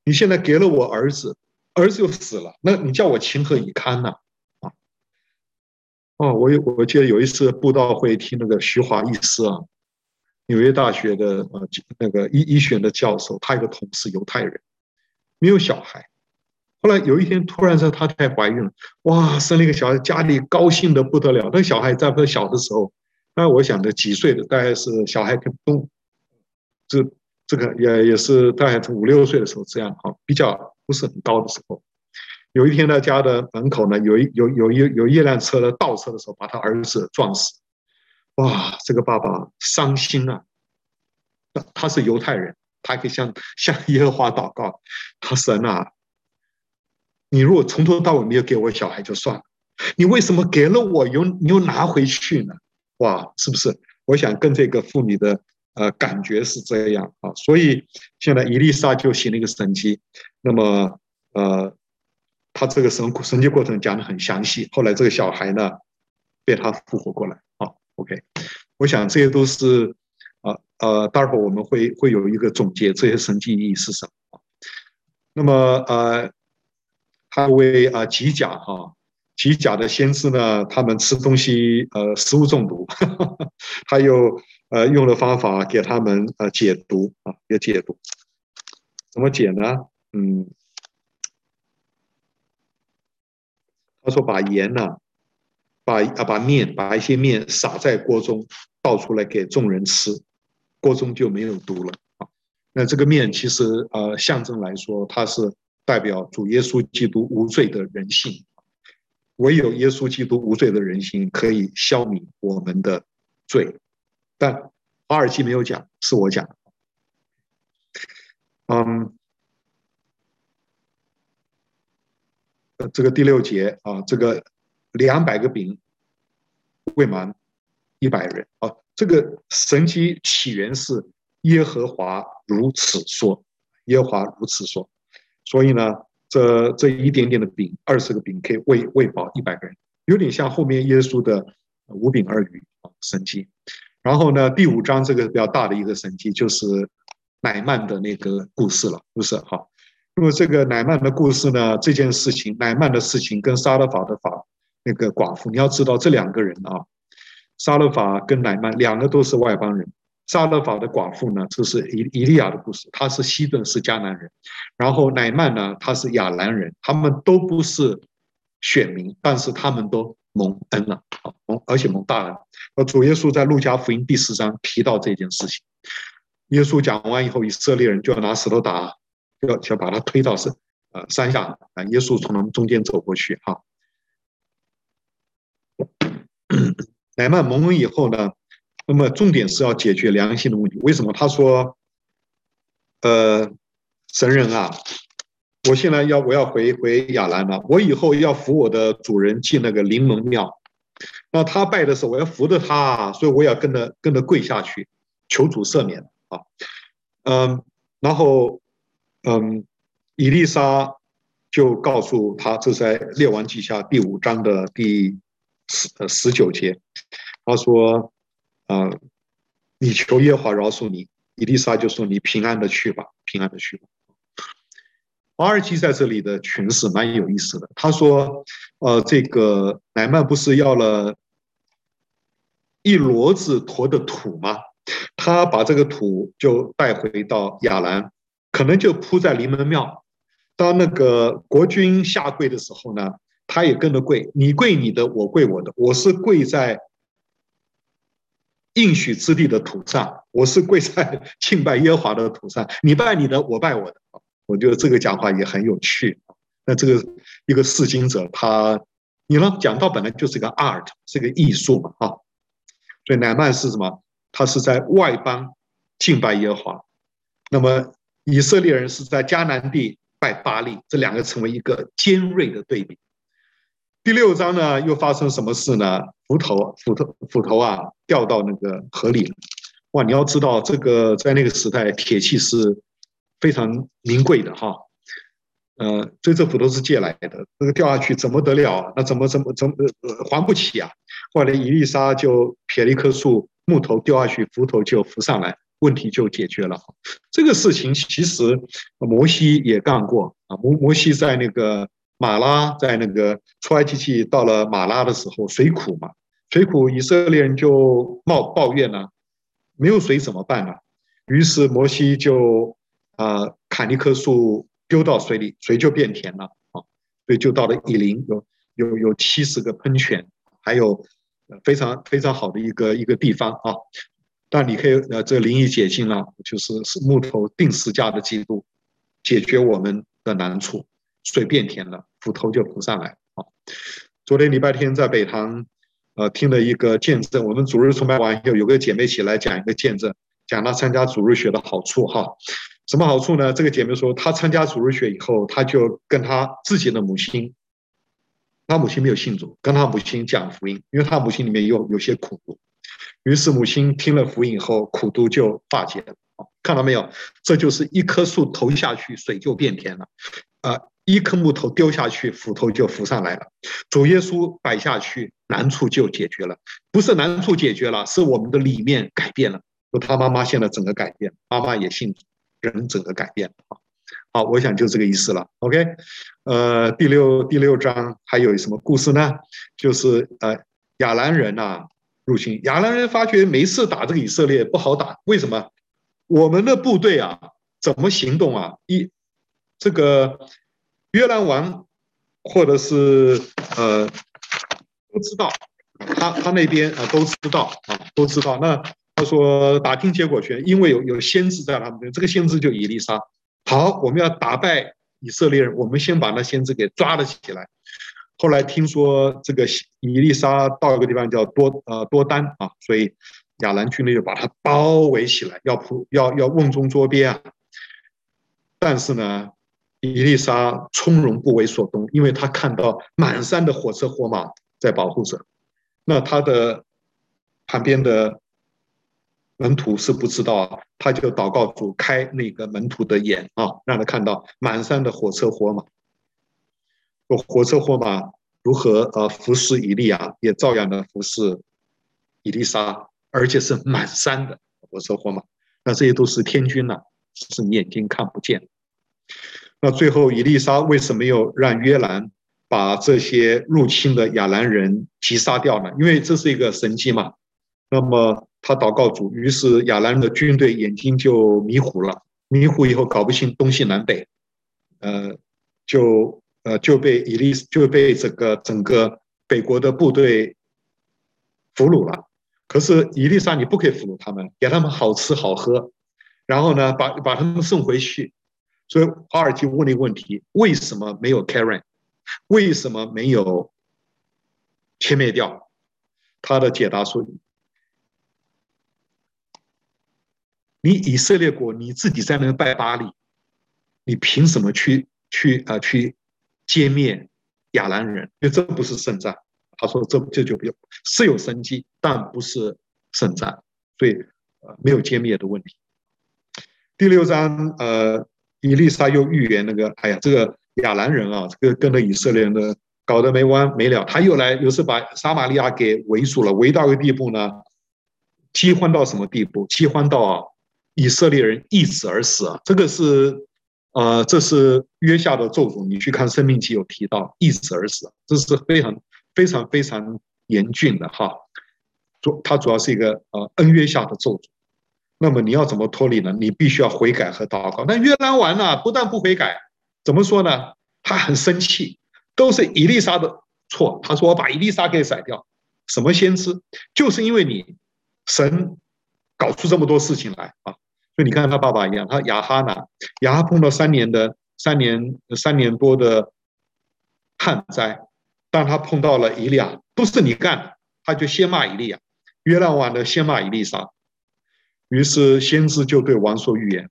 你现在给了我儿子，儿子又死了，那你叫我情何以堪呢？啊哦，我有，我记得有一次布道会听那个徐华医师啊，纽约大学的呃那个医医学的教授，他有个同事犹太人，没有小孩，后来有一天突然说他太怀孕了，哇，生了一个小孩，家里高兴的不得了。那小孩在不小的时候，那我想着几岁的，大概是小孩跟东，这这个也也是大概从五六岁的时候这样哈，比较不是很高的时候。有一天，他家的门口呢，有一有有一有一辆车的倒车的时候，把他儿子撞死。哇，这个爸爸伤心啊！他是犹太人，他可以向 向耶和华祷告。他神啊，你如果从头到尾没有给我小孩就算了，你为什么给了我又你又拿回去呢？哇，是不是？我想跟这个妇女的呃感觉是这样啊。所以现在以利沙就行了一个神迹。那么呃。他这个神神迹过程讲的很详细，后来这个小孩呢，被他复活过来。好，OK，我想这些都是呃，待会儿我们会会有一个总结，这些神迹意义是什么？那么呃，他为啊吉甲哈吉甲的先知呢，他们吃东西呃食物中毒，呵 呵他又呃用了方法给他们呃解毒啊，要解毒，怎么解呢？嗯。他说：“把盐呢，把啊把面，把一些面撒在锅中，倒出来给众人吃，锅中就没有毒了啊。那这个面其实呃象征来说，它是代表主耶稣基督无罪的人性，唯有耶稣基督无罪的人性可以消弭我们的罪。但华尔基没有讲，是我讲的。嗯。”这个第六节啊，这个两百个饼喂满一百人啊，这个神迹起源是耶和华如此说，耶和华如此说，所以呢，这这一点点的饼，二十个饼可以喂喂饱一百个人，有点像后面耶稣的五饼二鱼啊神迹。然后呢，第五章这个比较大的一个神迹就是乃曼的那个故事了，不是哈？那么这个乃曼的故事呢，这件事情，乃曼的事情跟撒勒法的法那个寡妇，你要知道这两个人啊，撒勒法跟乃曼两个都是外邦人。撒勒法的寡妇呢，这是以以利亚的故事，他是西顿是迦南人，然后乃曼呢，他是亚兰人，他们都不是选民，但是他们都蒙恩了啊，蒙而且蒙大恩。呃主耶稣在路加福音第十章提到这件事情，耶稣讲完以后，以色列人就要拿石头打。要要把他推到是呃山下啊，耶稣从他们中间走过去哈。乃曼蒙恩以后呢，那么重点是要解决良心的问题。为什么？他说，呃，神人啊，我现在要我要回回亚兰了，我以后要扶我的主人进那个灵门庙，那他拜的时候我要扶着他，所以我要跟着跟着跪下去求主赦免啊，嗯，然后。嗯，以丽莎就告诉他，这在列王记下第五章的第十呃十九节，他说啊、呃，你求耶和华饶恕你。以利沙就说：“你平安的去吧，平安的去吧。”华尔基在这里的诠释蛮有意思的。他说：“呃，这个乃曼不是要了一骡子驮的土吗？他把这个土就带回到亚兰，可能就铺在临门庙。当那个国君下跪的时候呢，他也跟着跪。你跪你的，我跪我的。我是跪在。”应许之地的土上，我是跪在敬拜耶和华的土上，你拜你的，我拜我的。我觉得这个讲话也很有趣。那这个一个释经者，他你呢讲道本来就是个 art，是个艺术嘛，啊。所以乃曼是什么？他是在外邦敬拜耶和华，那么以色列人是在迦南地拜巴力，这两个成为一个尖锐的对比。第六章呢，又发生什么事呢？斧头，斧头，斧头啊，掉到那个河里了。哇，你要知道，这个在那个时代，铁器是非常名贵的哈。呃，所以这斧头是借来的，这个掉下去怎么得了？那怎么怎么怎么呃还不起啊？后来以利沙就撇了一棵树，木头掉下去，斧头就浮上来，问题就解决了。这个事情其实摩西也干过啊，摩摩西在那个。马拉在那个出埃及记到了马拉的时候，水苦嘛，水苦，以色列人就冒抱怨呢，没有水怎么办呢？于是摩西就啊、砍一棵树丢到水里，水就变甜了啊，所以就到了以琳，有有有七十个喷泉，还有非常非常好的一个一个地方啊。但你可以呃这灵异解禁了，就是是木头定时价的记录解决我们的难处。水变甜了，斧头就浮上来。啊，昨天礼拜天在北堂，呃，听了一个见证。我们主日崇拜完以后，有个姐妹起来讲一个见证，讲她参加主日学的好处。哈，什么好处呢？这个姐妹说，她参加主日学以后，她就跟她自己的母亲，她母亲没有信主，跟她母亲讲福音，因为她母亲里面有有些苦毒。于是母亲听了福音以后，苦毒就化解了。看到没有？这就是一棵树投下去，水就变甜了。啊。一颗木头丢下去，斧头就浮上来了。主耶稣摆下去，难处就解决了。不是难处解决了，是我们的里面改变了。说他妈妈现在整个改变，妈妈也信，人整个改变了。好，我想就这个意思了。OK，呃，第六第六章还有什么故事呢？就是呃，亚兰人呐、入侵，亚兰人发觉每次打这个以色列不好打，为什么？我们的部队啊，怎么行动啊？一这个。约兰王，或者是呃，都知道，他他那边啊都知道啊都知道。那他说打听结果去，因为有有先知在他们这边，这个先知就以利沙。好，我们要打败以色列人，我们先把那先知给抓了起来。后来听说这个以利沙到一个地方叫多呃多丹啊，所以亚兰军队就把他包围起来，要扑要要瓮中捉鳖啊。但是呢。以利沙从容不为所动，因为他看到满山的火车火马在保护着。那他的旁边的门徒是不知道啊，他就祷告主开那个门徒的眼啊，让他看到满山的火车火马。火车火马如何呃服侍以利亚，也照样的服侍伊丽莎，而且是满山的火车火马。那这些都是天军呐、是你眼睛看不见。那最后，伊丽莎为什么又让约兰把这些入侵的亚兰人击杀掉呢？因为这是一个神迹嘛。那么他祷告主，于是亚兰人的军队眼睛就迷糊了，迷糊以后搞不清东西南北，呃，就呃就被伊利就被这个整个北国的部队俘虏了。可是伊丽莎你不可以俘虏他们，给他们好吃好喝，然后呢，把把他们送回去。所以华尔基问了一个问题：为什么没有 Karen？为什么没有歼灭掉？他的解答说：“你以色列国你自己在那拜巴力，你凭什么去去啊去歼灭亚兰人？因为这不是圣战。”他说：“这这就比较是有生机，但不是圣战，所以呃没有歼灭的问题。”第六章呃。伊丽莎又预言那个，哎呀，这个亚兰人啊，这个跟着以色列人的搞得没完没了。他又来，又是把撒玛利亚给围住了，围到一个地步呢，饥荒到什么地步？饥荒到啊，以色列人一子而死啊！这个是，呃，这是约下的咒诅。你去看《生命记》有提到一子而死，这是非常非常非常严峻的哈。主，它主要是一个呃恩约下的咒诅。那么你要怎么脱离呢？你必须要悔改和祷告。但约兰王呢，不但不悔改，怎么说呢？他很生气，都是以利沙的错。他说：“我把以利沙给甩掉。”什么先知？就是因为你神搞出这么多事情来啊！所以你看他爸爸一样，他亚哈呢，亚哈碰到三年的三年三年多的旱灾，但他碰到了伊利亚，都是你干的，他就先骂伊利亚。约兰王呢，先骂伊利沙。于是先知就对王说预言，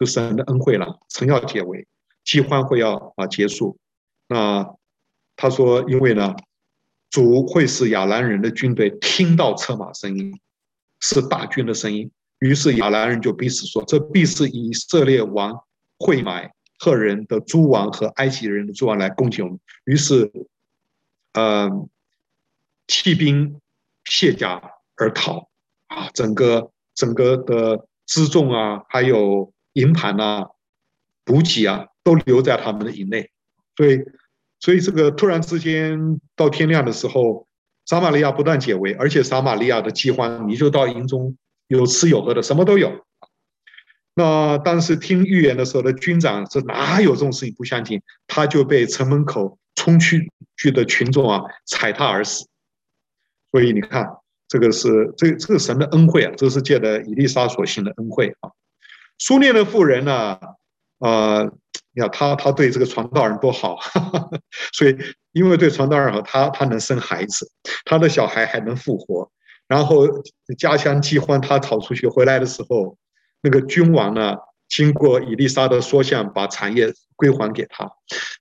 就神的恩惠了，城要解围，饥荒会要啊结束。那他说，因为呢，主会使亚兰人的军队听到车马声音，是大军的声音。于是亚兰人就彼此说，这必是以色列王会买赫人的诸王和埃及人的诸王来攻击我们。于是，呃，弃兵卸甲而逃啊，整个。整个的辎重啊，还有营盘啊、补给啊，都留在他们的营内。所以，所以这个突然之间到天亮的时候，撒玛利亚不断解围，而且撒玛利亚的饥荒，你就到营中有吃有喝的，什么都有。那当时听预言的时候的军长是哪有这种事情不相信？他就被城门口冲去去的群众啊踩踏而死。所以你看。这个是这这个神的恩惠啊，这是借的以利沙所行的恩惠啊。苏念的妇人呢，啊，你看他他对这个传道人多好，所以因为对传道人好，他他能生孩子，他的小孩还能复活。然后家乡饥荒，他逃出去回来的时候，那个君王呢，经过以利沙的说相，把产业归还给他。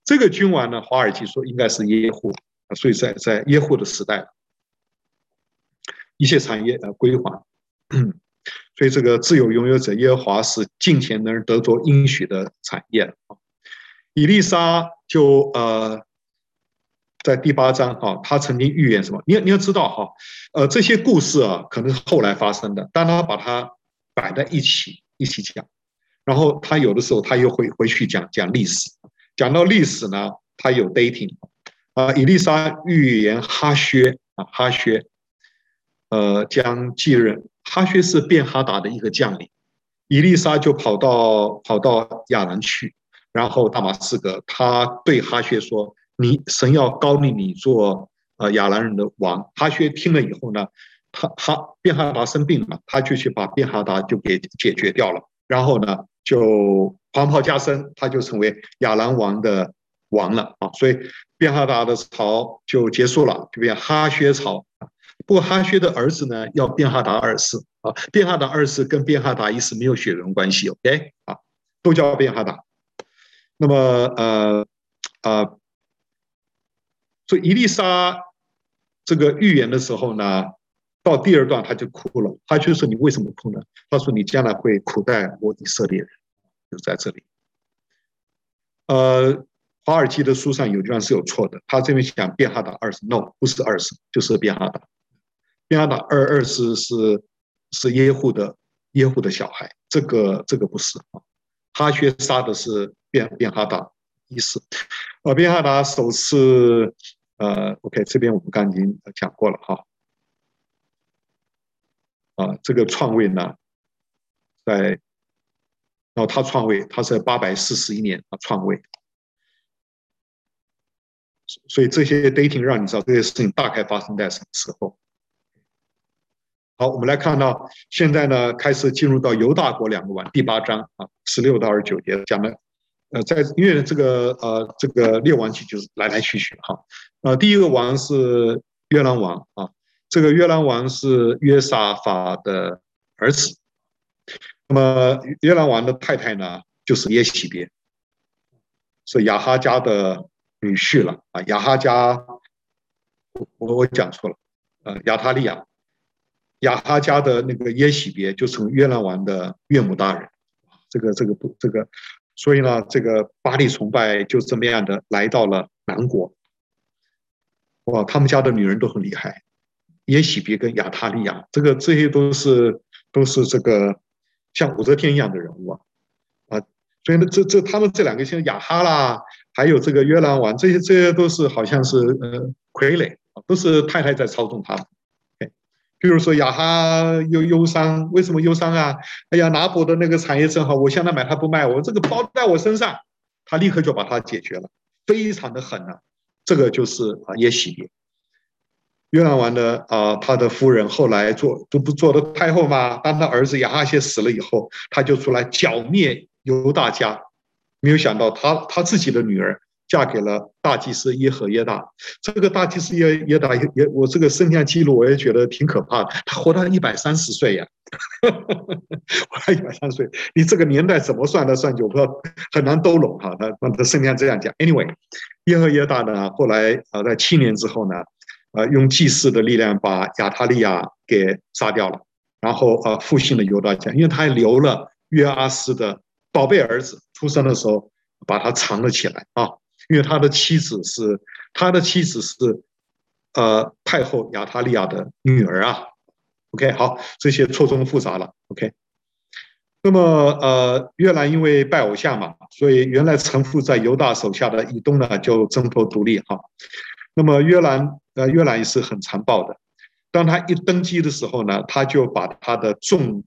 这个君王呢，华尔基说应该是耶户，所以在在耶户的时代。一切产业呃归还，所以这个自由拥有者耶和华是敬虔的人得着应许的产业。以利沙就呃在第八章啊，他曾经预言什么？你你要知道哈，呃这些故事啊可能是后来发生的，但他把它摆在一起一起讲，然后他有的时候他又会回去讲讲历史，讲到历史呢，他有 dating 啊，以利沙预言哈薛啊哈薛。呃，将继任哈薛是便哈达的一个将领，伊丽莎就跑到跑到亚兰去，然后大马士革，他对哈薛说：“你神要膏立你做呃亚兰人的王。”哈薛听了以后呢，他哈便哈达生病了，他就去把便哈达就给解决掉了，然后呢就黄袍加身，他就成为亚兰王的王了啊，所以便哈达的朝就结束了，就变哈薛朝。不过哈薛的儿子呢，要变哈达二世啊，变哈达二世跟变哈达一世没有血缘关系，OK 啊，都叫变哈达。那么呃呃，所以伊丽莎这个预言的时候呢，到第二段他就哭了，他就说：“你为什么哭呢？”他说：“你将来会苦待我以色列人。”就在这里。呃，华尔基的书上有地方是有错的，他这边讲变哈达二世，no，不是二世，就是变哈达。便哈达二二世是是耶户的耶户的小孩，这个这个不是啊。哈薛杀的是便便哈达一世，呃，便哈达首次呃，OK，这边我们刚已经讲过了哈。啊，这个创位呢，在然后他创位，他是八百四十一年啊创位，所以这些 dating 让你知道这些事情大概发生在什么时候。好，我们来看到现在呢，开始进入到犹大国两个王第八章啊，十六到二十九节讲的，呃，在因为这个呃这个列王记就是来来去去哈，呃，第一个王是约兰王啊，这个约兰王是约沙法的儿子，那么约兰王的太太呢就是耶洗别，是亚哈家的女婿了啊，亚哈家，我我讲错了，呃，亚他利亚。亚哈家的那个耶喜别就成约兰王的岳母大人，这个这个不这个，所以呢，这个巴力崇拜就这么样的来到了南国。哇，他们家的女人都很厉害，耶喜别跟亚塔利亚，这个这些都是都是这个像武则天一样的人物啊啊，所以呢，这这他们这两个像亚哈啦，还有这个约兰王，这些这些都是好像是呃傀儡，都是太太在操纵他们。比如说雅哈忧忧伤，为什么忧伤啊？哎呀，拿破的那个产业正好，我向他买，他不卖，我这个包在我身上，他立刻就把它解决了，非常的狠啊！这个就是啊耶洗别。约兰王的啊，他的夫人后来做，这不做的太后吗？当他儿子雅哈谢死了以后，他就出来剿灭犹大家，没有想到他他自己的女儿。嫁给了大祭司耶和耶大，这个大祭司耶耶大也，我这个生前记录我也觉得挺可怕的，他活到一百三十岁呀，活到一百三十岁，你这个年代怎么算的算就不知道，很难兜拢哈。他他生前这样讲，anyway，耶和耶大呢，后来啊在七年之后呢，呃用祭祀的力量把亚他利亚给杀掉了，然后啊复兴了犹大家，因为他还留了约阿斯的宝贝儿子出生的时候把他藏了起来啊。因为他的妻子是他的妻子是，呃，太后亚他利亚的女儿啊。OK，好，这些错综复杂了。OK，那么呃，约兰因为拜偶像嘛，所以原来臣服在犹大手下的以东呢就挣脱独立哈。那么约兰呃，约兰也是很残暴的。当他一登基的时候呢，他就把他的众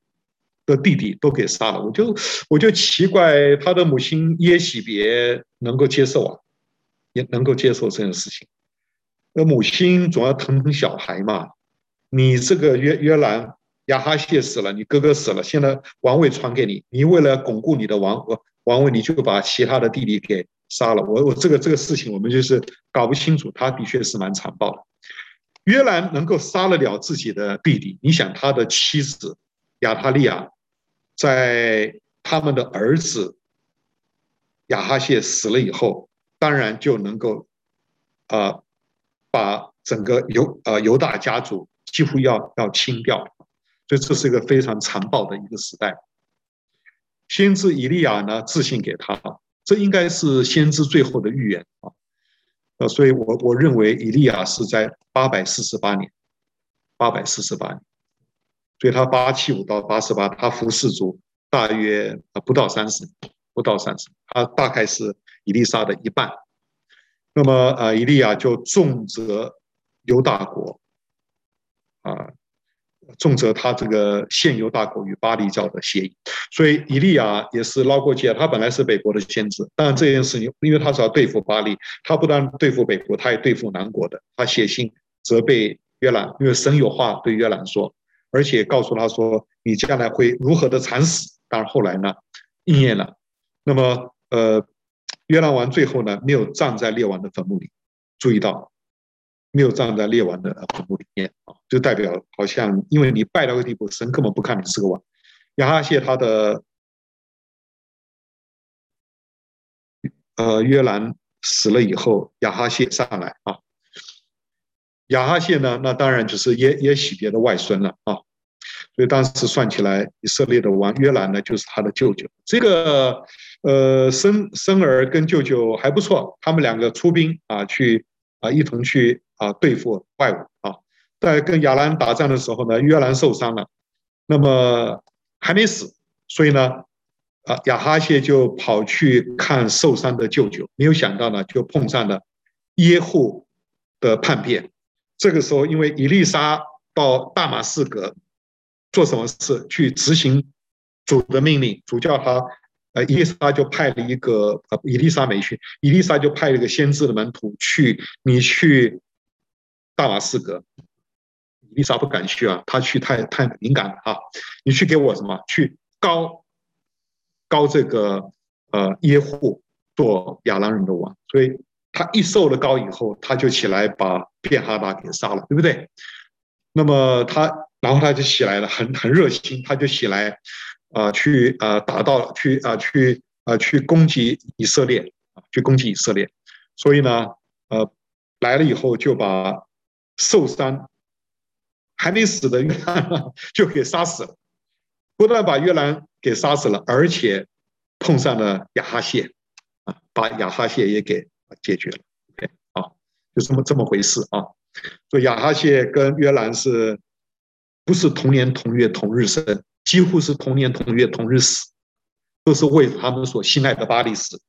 的弟弟都给杀了。我就我就奇怪他的母亲耶喜别能够接受啊。也能够接受这件事情，那母亲总要疼疼小孩嘛。你这个约约兰亚哈谢死了，你哥哥死了，现在王位传给你，你为了巩固你的王王位，你就把其他的弟弟给杀了。我我这个这个事情我们就是搞不清楚，他的确是蛮残暴的。约兰能够杀得了自己的弟弟，你想他的妻子亚他利亚，在他们的儿子亚哈谢死了以后。当然就能够，啊，把整个犹呃犹大家族几乎要要清掉，所以这是一个非常残暴的一个时代。先知以利亚呢，自信给他，这应该是先知最后的预言。啊，呃，所以我我认为以利亚是在八百四十八年，八百四十八年，所以他八七五到八十八，他服侍主大约不到三十年，不到三十年，他大概是。伊丽莎的一半，那么啊，伊利亚就重责犹大国，啊，重责他这个献犹大国与巴黎教的协议，所以伊利亚也是捞过界。他本来是北国的先知，但这件事情，因为他是要对付巴黎，他不但对付北国，他也对付南国的。他写信责备约兰，因为神有话对约兰说，而且告诉他说，你将来会如何的惨死。当然后来呢，应验了。那么呃。约兰王最后呢，没有葬在列王的坟墓里，注意到没有葬在列王的坟墓里面啊，就代表好像因为你拜到个地步，神根本不看你是个王。亚哈谢他的呃约兰死了以后，亚哈谢上来啊，亚哈谢呢，那当然就是耶耶喜别的外孙了啊，所以当时算起来，以色列的王约兰呢，就是他的舅舅。这个。呃，生生儿跟舅舅还不错，他们两个出兵啊，去啊一同去啊对付外物啊。在跟亚兰打仗的时候呢，约兰受伤了，那么还没死，所以呢，啊亚哈谢就跑去看受伤的舅舅，没有想到呢，就碰上了耶户的叛变。这个时候，因为以利沙到大马士革做什么事，去执行主的命令，主叫他。呃，伊丽莎就派了一个呃，伊丽莎没去，伊丽莎就派了一个先知的门徒去，你去大马士革，伊丽莎不敢去啊，他去太太敏感了啊，你去给我什么？去膏膏这个呃耶户做亚兰人的王，所以他一受了膏以后，他就起来把便哈达给杀了，对不对？那么他然后他就起来了，很很热心，他就起来。啊，去啊，打到去啊，去啊，去攻击以色列啊，去攻击以色列。所以呢，呃，来了以后就把受伤还没死的约兰就给杀死了，不但把约兰给杀死了，而且碰上了亚哈谢啊，把亚哈谢也给解决了。OK，好，就这么这么回事啊。所以亚哈谢跟约兰是不是同年同月同日生？几乎是同年同月同日死，都是为他们所信赖的巴力死，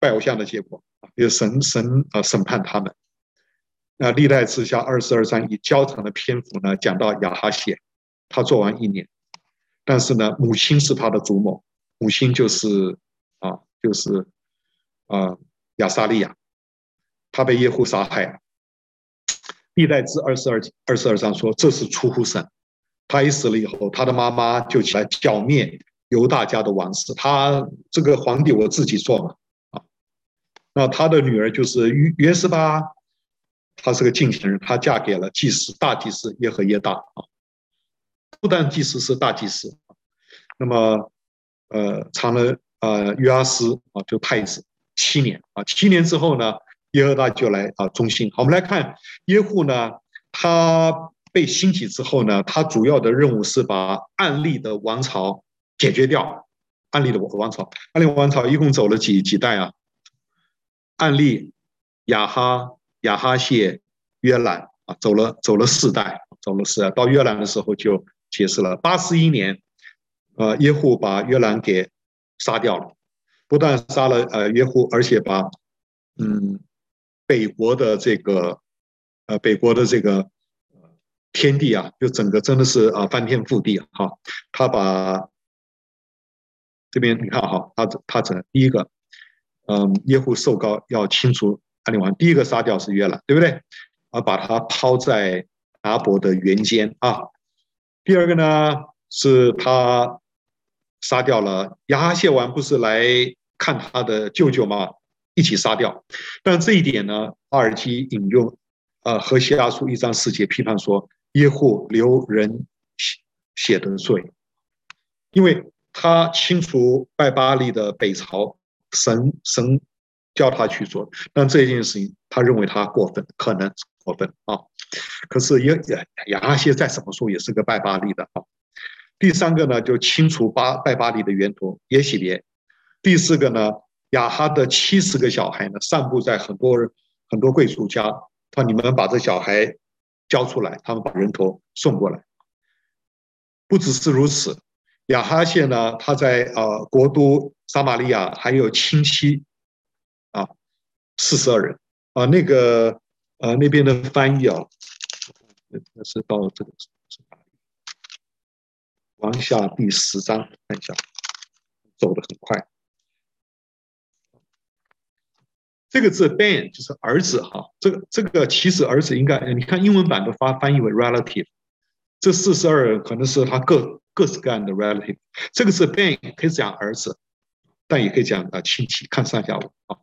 拜偶像的结果啊，有神神啊审判他们。那历代志下二十二章以较长的篇幅呢，讲到亚哈谢，他做完一年，但是呢，母亲是他的主谋，母亲就是啊，就是啊亚撒利雅，他被耶户杀害了。历代志二十二二十二章说，这是出乎神。他一死了以后，他的妈妈就起来剿灭犹大家的王室。他这个皇帝我自己做嘛啊，那他的女儿就是约约示巴，她是个近亲人，她嫁给了祭司大祭司耶和耶大啊。不但祭司是大祭司，那么呃，长了呃约阿斯啊，就太子七年啊，七年之后呢，耶和大就来啊中心。好，我们来看耶户呢，他。被兴起之后呢，他主要的任务是把暗利的王朝解决掉。暗利的王朝，暗利王朝一共走了几几代啊？暗利、亚哈、亚哈谢、约兰啊，走了走了四代，走了四代。到约兰的时候就结束了。八十一年，呃，耶户把约兰给杀掉了，不但杀了呃耶户，而且把嗯北国的这个呃北国的这个。天地啊，就整个真的是啊翻天覆地哈！他把这边你看哈，他他整第一个，嗯，耶户受高要清除安利王，第一个杀掉是约兰，对不对？啊，把他抛在拿伯的园间啊。第二个呢，是他杀掉了亚哈谢王，不是来看他的舅舅吗？一起杀掉。但这一点呢，阿尔基引用呃何西阿书一章四节批判说。耶户留人血的罪，因为他清除拜巴力的北朝，神神叫他去做，但这件事情他认为他过分，可能过分啊。可是亚亚哈谢再怎么说也是个拜巴力的啊。第三个呢，就清除巴拜巴力的源头耶洗别。第四个呢，亚哈的七十个小孩呢，散布在很多人很多贵族家，他说你们把这小孩。交出来，他们把人头送过来。不只是如此，亚哈谢呢，他在呃国都撒玛利亚还有亲戚啊，四十二人啊，那个呃那边的翻译啊，那是到这个是哪里？往下第十章看一下，走得很快。这个字 ben 就是儿子哈，这个这个其实儿子应该你看英文版都发翻译为 relative，这四十二可能是他各各式各样的 relative。这个字 ben 可以讲儿子，但也可以讲啊亲戚，看上下文啊。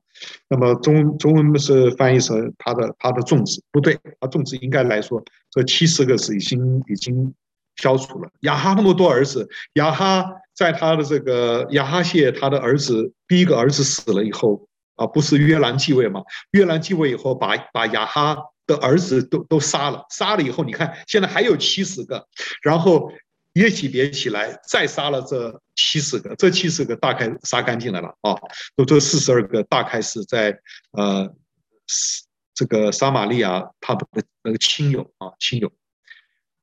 那么中中文是翻译成他的他的种子，不对，他种子应该来说这七十个是已经已经消除了。亚哈那么多儿子，亚哈在他的这个亚哈谢他的儿子第一个儿子死了以后。啊，不是约兰继位吗？约兰继位以后把，把把亚哈的儿子都都杀了，杀了以后，你看现在还有七十个，然后耶洗别起来再杀了这七十个，这七十个大概杀干净了了啊，都这四十二个大概是在呃这个撒玛利亚他们的那个亲友啊亲友，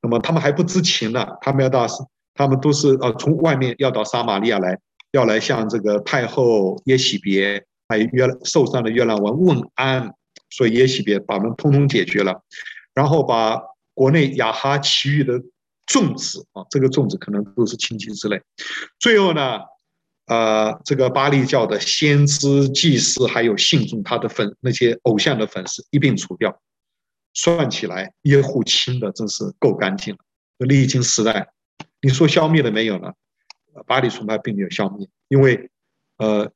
那么他们还不知情呢，他们要到他们都是呃从外面要到撒玛利亚来，要来向这个太后耶洗别。还约受伤的约兰王问安，所以耶洗别把他们通通解决了，然后把国内亚哈其余的粽子啊，这个粽子可能都是亲戚之类。最后呢，呃，这个巴利教的先知、祭司还有信众他的粉那些偶像的粉丝一并除掉。算起来，耶户清的真是够干净了。历经时代，你说消灭了没有呢？巴力崇拜并没有消灭，因为呃。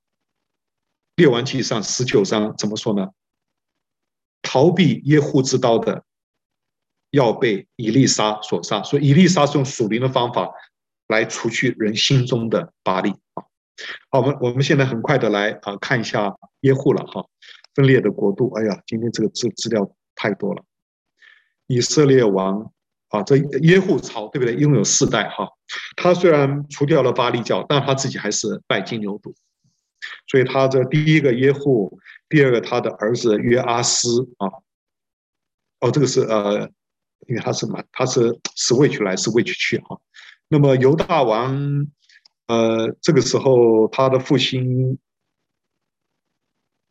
列王记上十九章怎么说呢？逃避耶户之刀的，要被以利沙所杀。所以以利沙是用属灵的方法来除去人心中的巴力啊。好，我们我们现在很快的来啊看一下耶户了哈。分裂的国度，哎呀，今天这个资资料太多了。以色列王啊，这耶户朝对不对？拥有四代哈。他虽然除掉了巴力教，但他自己还是拜金牛犊。所以他的第一个耶户，第二个他的儿子约阿斯啊，哦，这个是呃，因为他是满，他是 switch 来 switch 去哈。那么犹大王，呃，这个时候他的父亲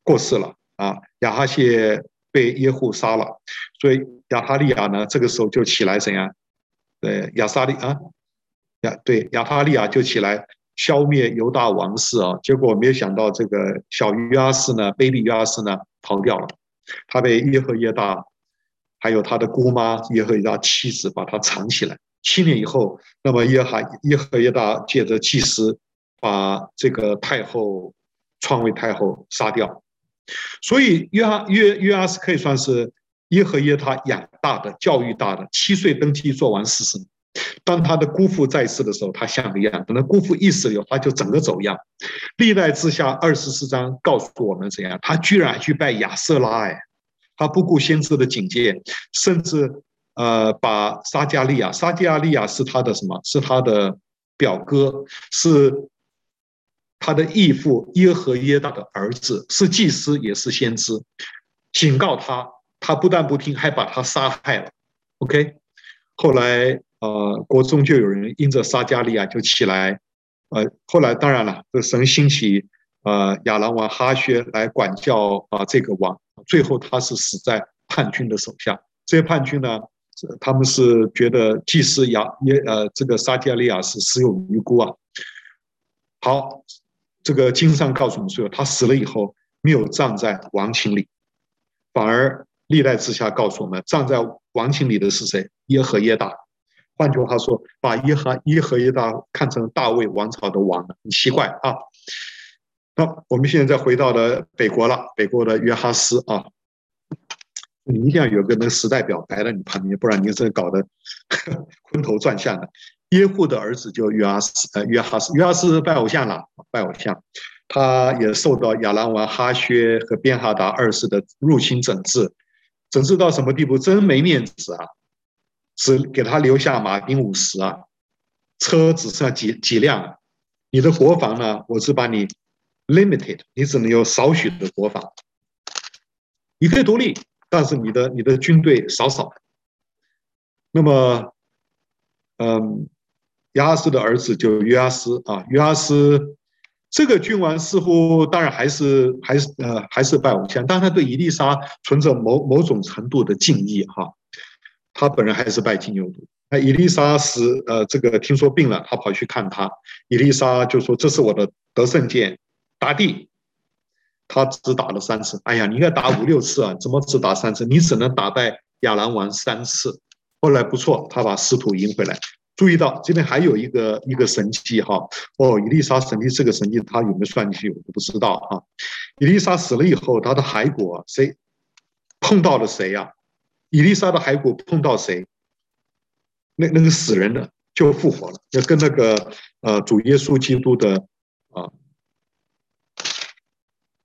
过世了啊，亚哈谢被耶户杀了，所以亚哈利亚呢，这个时候就起来怎样？对，亚撒利啊，亚对亚哈利亚就起来。消灭犹大王室啊，结果没有想到这个小约阿斯呢，卑鄙约阿斯呢逃掉了，他被耶和耶大还有他的姑妈耶和耶大妻子把他藏起来。七年以后，那么耶哈耶和耶大借着祭司把这个太后篡位太后杀掉，所以约哈约约阿斯可以算是耶和耶大养大的、教育大的，七岁登基做完四十年。当他的姑父在世的时候，他像个样；等他姑父一死以后，他就整个走样。历代之下二十四章告诉我们怎样，他居然去拜亚瑟拉，哎，他不顾先知的警戒，甚至呃把撒迦利亚，撒迦利亚是他的什么？是他的表哥，是他的义父耶和耶大的儿子，是祭司也是先知，警告他，他不但不听，还把他杀害了。OK，后来。呃，国中就有人因着撒迦利亚就起来，呃，后来当然了，这神兴起呃亚兰王哈薛来管教啊、这个王，最后他是死在叛军的手下。这些叛军呢，他们是觉得祭司亚耶呃这个撒迦利亚是死有余辜啊。好，这个经上告诉我们说，他死了以后没有葬在王寝里，反而历代之下告诉我们，葬在王寝里的是谁？耶和耶大。换句话说，把耶和耶和耶大看成大卫王朝的王，很奇怪啊。那我们现在回到了北国了，北国的约哈斯啊，你一定要有个那个时代表摆在你旁边，不然你这搞得昏头转向的。耶户的儿子就约哈斯，呃，约哈斯，约哈斯拜偶像了，拜偶像，他也受到亚兰王哈薛和便哈达二世的入侵整治，整治到什么地步？真没面子啊！只给他留下马兵五十啊，车只剩下几几辆，你的国防呢？我是把你 limited，你只能有少许的国防，你可以独立，但是你的你的军队少少。那么，嗯，约阿斯的儿子就约阿斯啊，约阿斯这个君王似乎当然还是还是呃还是拜偶像，但他对伊丽莎存着某某种程度的敬意哈。他本人还是拜金牛犊。那以利沙死，呃，这个听说病了，他跑去看他。伊丽莎就说：“这是我的得胜剑，打地。”他只打了三次。哎呀，你应该打五六次啊，怎么只打三次？你只能打败亚兰王三次。后来不错，他把师徒赢回来。注意到这边还有一个一个神迹哈。哦，伊丽莎神迹这个神迹，他有没有算进去？我都不知道啊。伊丽莎死了以后，他的骸骨谁碰到了谁呀？伊丽莎的骸骨碰到谁，那那个死人的就复活了，就跟那个呃主耶稣基督的啊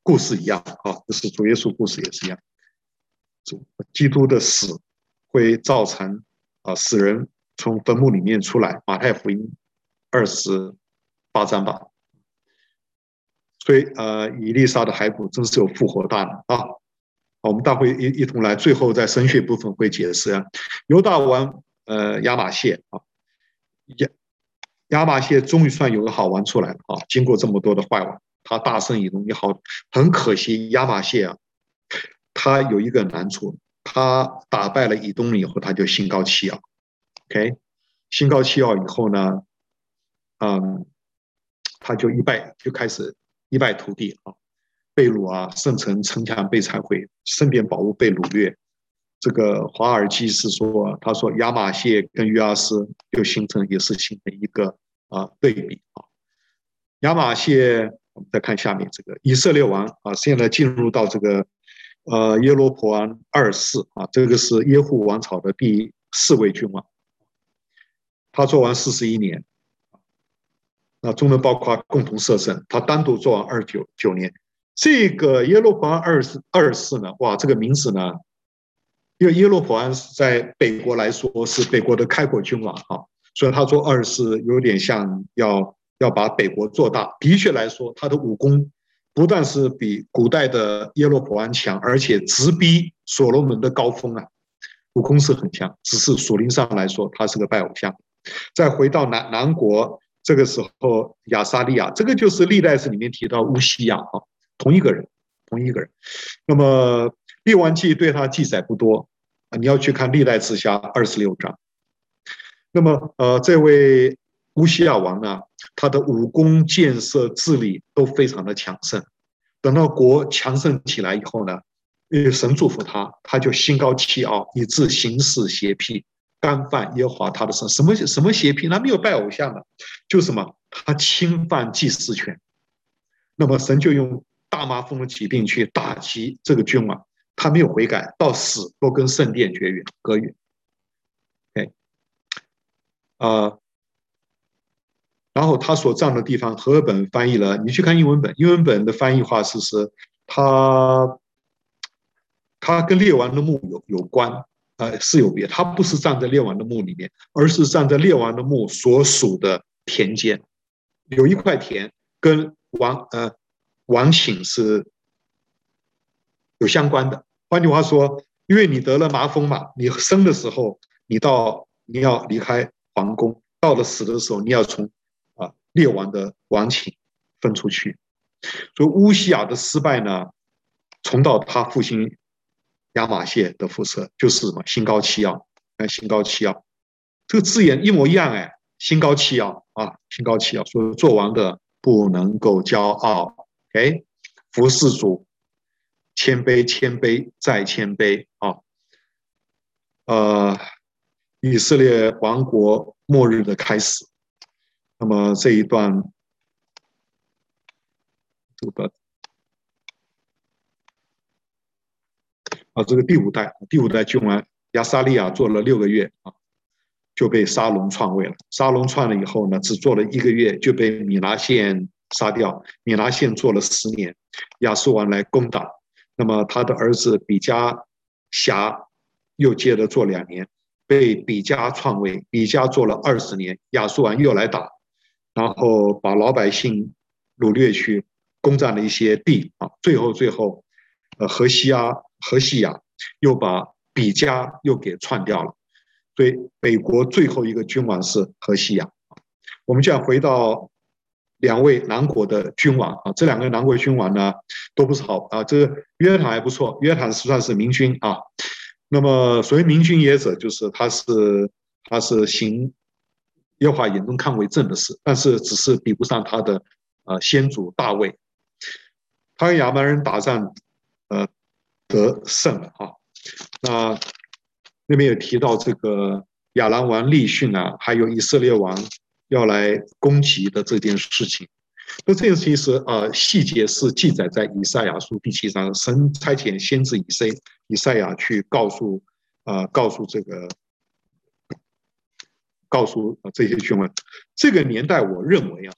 故事一样啊，就是主耶稣故事也是一样，主基督的死会造成啊死人从坟墓里面出来，马太福音二十八章吧，所以呃伊丽莎的骸骨真是有复活大能啊。我们待会一一同来，最后在神学部分会解释啊。犹大王呃亚马谢啊，亚亚马谢终于算有个好王出来了啊！经过这么多的坏王，他大胜以东也好，很可惜亚马谢啊，他有一个难处，他打败了以东以后，他就心高气傲。OK，心高气傲以后呢，嗯，他就一败就开始一败涂地啊。被掳啊，圣城城墙被拆毁，圣殿宝物被掳掠。这个华尔基是说，他说亚马谢跟约阿斯又形成也是形成一个啊对比啊。亚马谢，我们再看下面这个以色列王啊，现在进入到这个呃耶罗波安二世啊，这个是耶户王朝的第四位君王，他做完四十一年，那中间包括共同摄政，他单独做完二九九年。这个耶罗波安二世二世呢，哇，这个名字呢，因为耶罗波安在北国来说是北国的开国君王哈，所以他做二世有点像要要把北国做大。的确来说，他的武功不但是比古代的耶罗波安强，而且直逼所罗门的高峰啊，武功是很强，只是属灵上来说，他是个拜偶像。再回到南南国，这个时候亚沙利亚，这个就是历代史里面提到乌西亚啊，同一个人，同一个人。那么列王记对他记载不多啊，你要去看历代志下二十六章。那么呃，这位乌西亚王呢，他的武功建设治理都非常的强盛。等到国强盛起来以后呢，呃神祝福他，他就心高气傲，以致行事邪僻，干犯耶和华他的神。什么什么邪僻？他没有拜偶像的，就什么他侵犯祭司权。那么神就用大麻风的疾病去打击这个君王，他没有悔改，到死都跟圣殿绝缘隔远。哎，啊。然后他所葬的地方，和合本翻译了。你去看英文本，英文本的翻译话是是，他他跟列王的墓有有关，呃，是有别。他不是葬在列王的墓里面，而是葬在列王的墓所属的田间，有一块田跟王呃王寝是有相关的。换句话说，因为你得了麻风嘛，你生的时候你到你要离开皇宫，到了死的时候你要从啊。列王的王寝分出去，所以乌西亚的失败呢，重蹈他父亲亚玛谢的覆辙，就是什么心高气傲，哎，心高气傲，这个字眼一模一样哎，心高气傲啊，心高气傲，所以做王的不能够骄傲，哎，服侍主，谦卑，谦卑再谦卑啊，呃，以色列王国末日的开始。那么这一段，这个啊，这个第五代，第五代君王亚撒利亚做了六个月啊，就被沙龙篡位了。沙龙篡了以后呢，只做了一个月就被米拿县杀掉。米拿县做了十年，亚述王来攻打，那么他的儿子比加辖又接着做两年，被比加篡位。比加做了二十年，亚述王又来打。然后把老百姓掳掠去，攻占了一些地啊，最后最后，呃，何西亚何西亚又把比加又给篡掉了，所以北国最后一个君王是何西亚。我们就要回到两位南国的君王啊，这两个南国君王呢都不是好啊，这个约坦还不错，约坦是算是明君啊。那么所谓明君也者，就是他是他是行。耶和华眼中看为正的事，但是只是比不上他的呃先祖大卫。他跟亚扪人打仗，呃得胜了哈。那那边有提到这个亚兰王利汛啊，还有以色列王要来攻击的这件事情。那这件事情是呃细节是记载在以赛亚书第七章，神差遣先知以赛以赛亚去告诉呃告诉这个。告诉啊这些君王，这个年代我认为啊，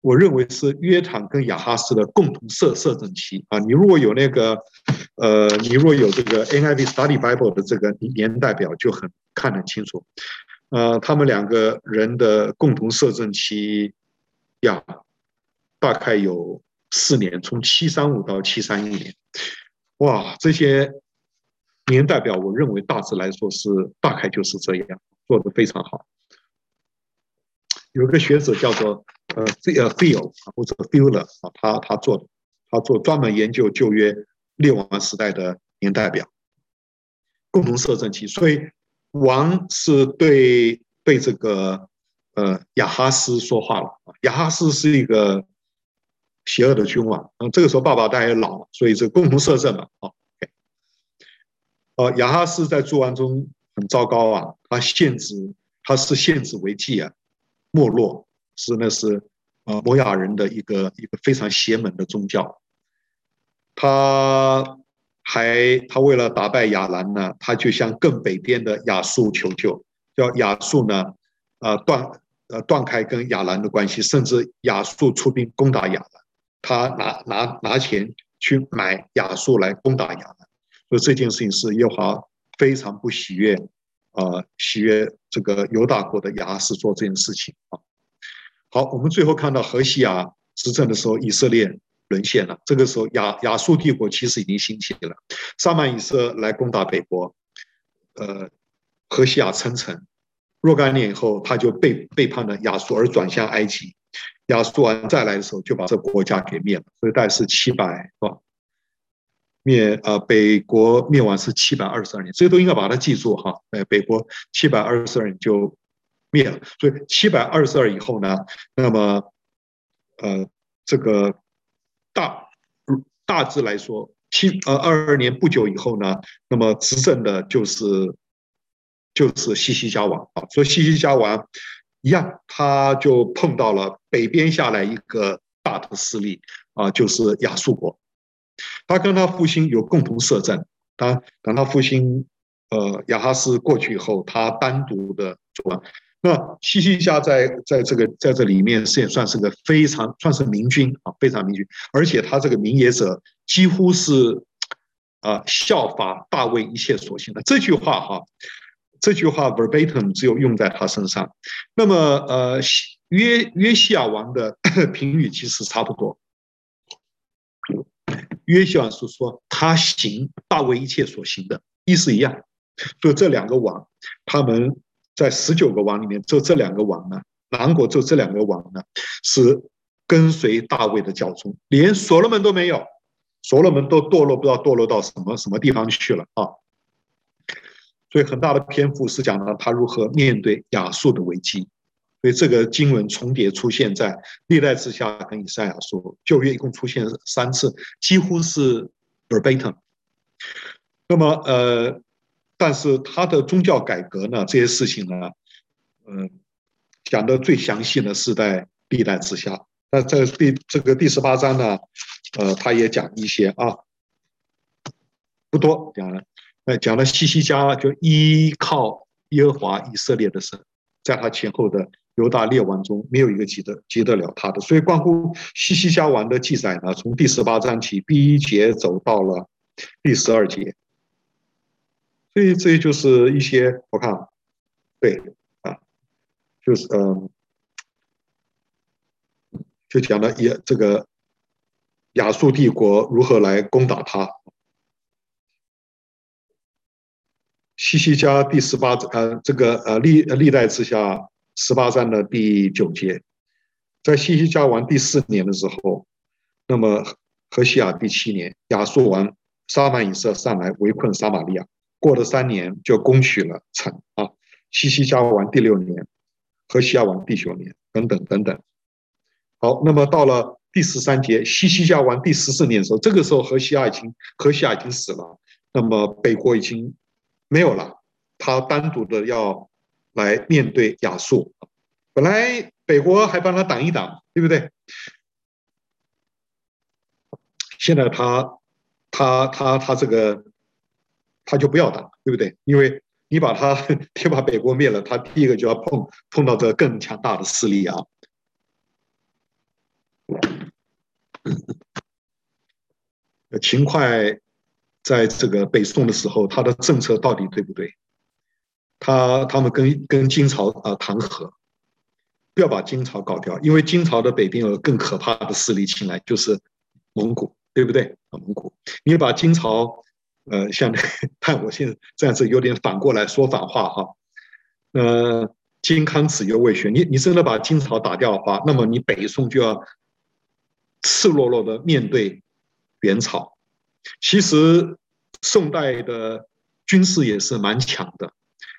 我认为是约坦跟亚哈斯的共同摄摄政期啊。你如果有那个，呃，你如果有这个 NIV Study Bible 的这个年代表，就很看得清楚。呃，他们两个人的共同摄政期呀，大概有四年，从七三五到七三一年。哇，这些年代表，我认为大致来说是大概就是这样，做得非常好。有个学者叫做呃费呃费尔或者 Fuller 啊，他他做的，他做专门研究旧约列王时代的年代表，共同摄政期。所以王是对对这个呃亚哈斯说话了啊，亚哈斯是一个邪恶的君王啊，这个时候爸爸大概也老了，所以这共同摄政嘛啊。呃，亚哈斯在诸王中很糟糕啊，他献子，他是献子为祭啊。没落是那是呃摩亚人的一个一个非常邪门的宗教，他还他为了打败亚兰呢，他就向更北边的亚述求救，叫亚述呢呃断呃断开跟亚兰的关系，甚至亚述出兵攻打亚兰，他拿拿拿钱去买亚述来攻打亚兰，所以这件事情是耶和华非常不喜悦。呃，喜悦这个犹大国的亚斯做这件事情啊。好，我们最后看到何西亚执政的时候，以色列沦陷了。这个时候亚亚述帝国其实已经兴起了，萨曼以色来攻打北国，呃，何西亚称臣，若干年以后他就背背叛了亚述而转向埃及，亚述完再来的时候就把这国家给灭了，所以大概是七百是吧？灭呃北国灭亡是七百二十二年，这些都应该把它记住哈。呃，北国七百二十二年就灭了，所以七百二十二以后呢，那么呃这个大大致来说，七呃二二年不久以后呢，那么执政的就是就是西西家王啊，所以西西家王一样，他就碰到了北边下来一个大的势力啊，就是亚述国。他跟他父亲有共同摄政，他等他父亲，呃，亚哈斯过去以后，他单独的做完。那西西家在在这个在这里面是也算是个非常算是明君啊，非常明君，而且他这个明也者几乎是啊、效法大卫一切所行的这句话哈，这句话 verbatim 只有用在他身上。那么呃约约西亚王的 评语其实差不多。约西亚是说他行大卫一切所行的，意思一样。就这两个王，他们在十九个王里面，就这两个王呢，南国就这两个王呢，是跟随大卫的教宗，连所罗门都没有，所罗门都堕落，不知道堕落到什么什么地方去了啊。所以很大的篇幅是讲了他如何面对亚述的危机。所以这个经文重叠出现在历代志下跟以赛亚书，旧约一共出现三次，几乎是 verbatim。那么呃，但是他的宗教改革呢，这些事情呢，嗯、讲的最详细的是在历代志下。那在第这个第十八章呢，呃，他也讲一些啊，不多讲了，呃，讲了西西家就依靠耶和华以色列的神，在他前后的。犹大列王中没有一个及得及得了他的，所以关乎西西家王的记载呢，从第十八章起第一节走到了第十二节，所以这就是一些我看，对啊，就是嗯，就讲了也这个亚述帝国如何来攻打他，西西家第十八呃这个呃历历代之下。十八章的第九节，在西西家王第四年的时候，那么何西亚第七年，亚述王沙曼以色上来围困撒玛利亚，过了三年就攻取了城啊。西西家王第六年，何西亚王第九年，等等等等。好，那么到了第十三节，西西家王第十四年的时候，这个时候何西亚已经何西亚已经死了，那么北国已经没有了，他单独的要。来面对亚述，本来北国还帮他挡一挡，对不对？现在他他他他这个他就不要打，对不对？因为你把他先把北国灭了，他第一个就要碰碰到这更强大的势力啊。秦桧在这个北宋的时候，他的政策到底对不对？他他们跟跟金朝啊谈和，不要把金朝搞掉，因为金朝的北边有更可怕的势力进来，就是蒙古，对不对？蒙古，你把金朝，呃，像 看我现在这样子有点反过来说反话哈，呃，金康子犹未雪，你你真的把金朝打掉的话，那么你北宋就要赤裸裸的面对元朝。其实宋代的军事也是蛮强的。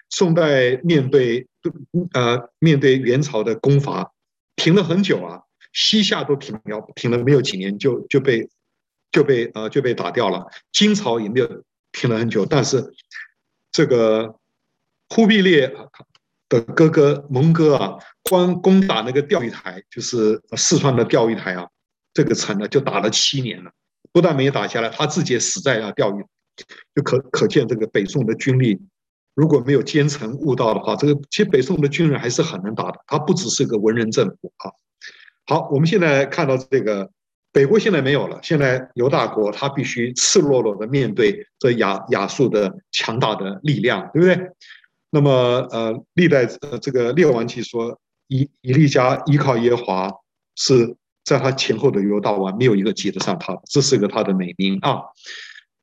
宋代面对呃面对元朝的攻伐，停了很久啊，西夏都停了停了没有几年就就被就被呃就被打掉了。金朝也没有停了很久，但是这个忽必烈的哥哥蒙哥啊，光攻打那个钓鱼台，就是四川的钓鱼台啊，这个城呢就打了七年了，不但没有打下来，他自己也死在了钓鱼，就可可见这个北宋的军力。如果没有奸臣误道的话，这个其实北宋的军人还是很能打的。他不只是个文人政府啊。好，我们现在看到这个北国现在没有了，现在犹大国他必须赤裸裸的面对这亚亚述的强大的力量，对不对？那么呃，历代呃这个列王记说以以利家依靠耶华是在他前后的犹大王没有一个及得上他，这是个他的美名啊。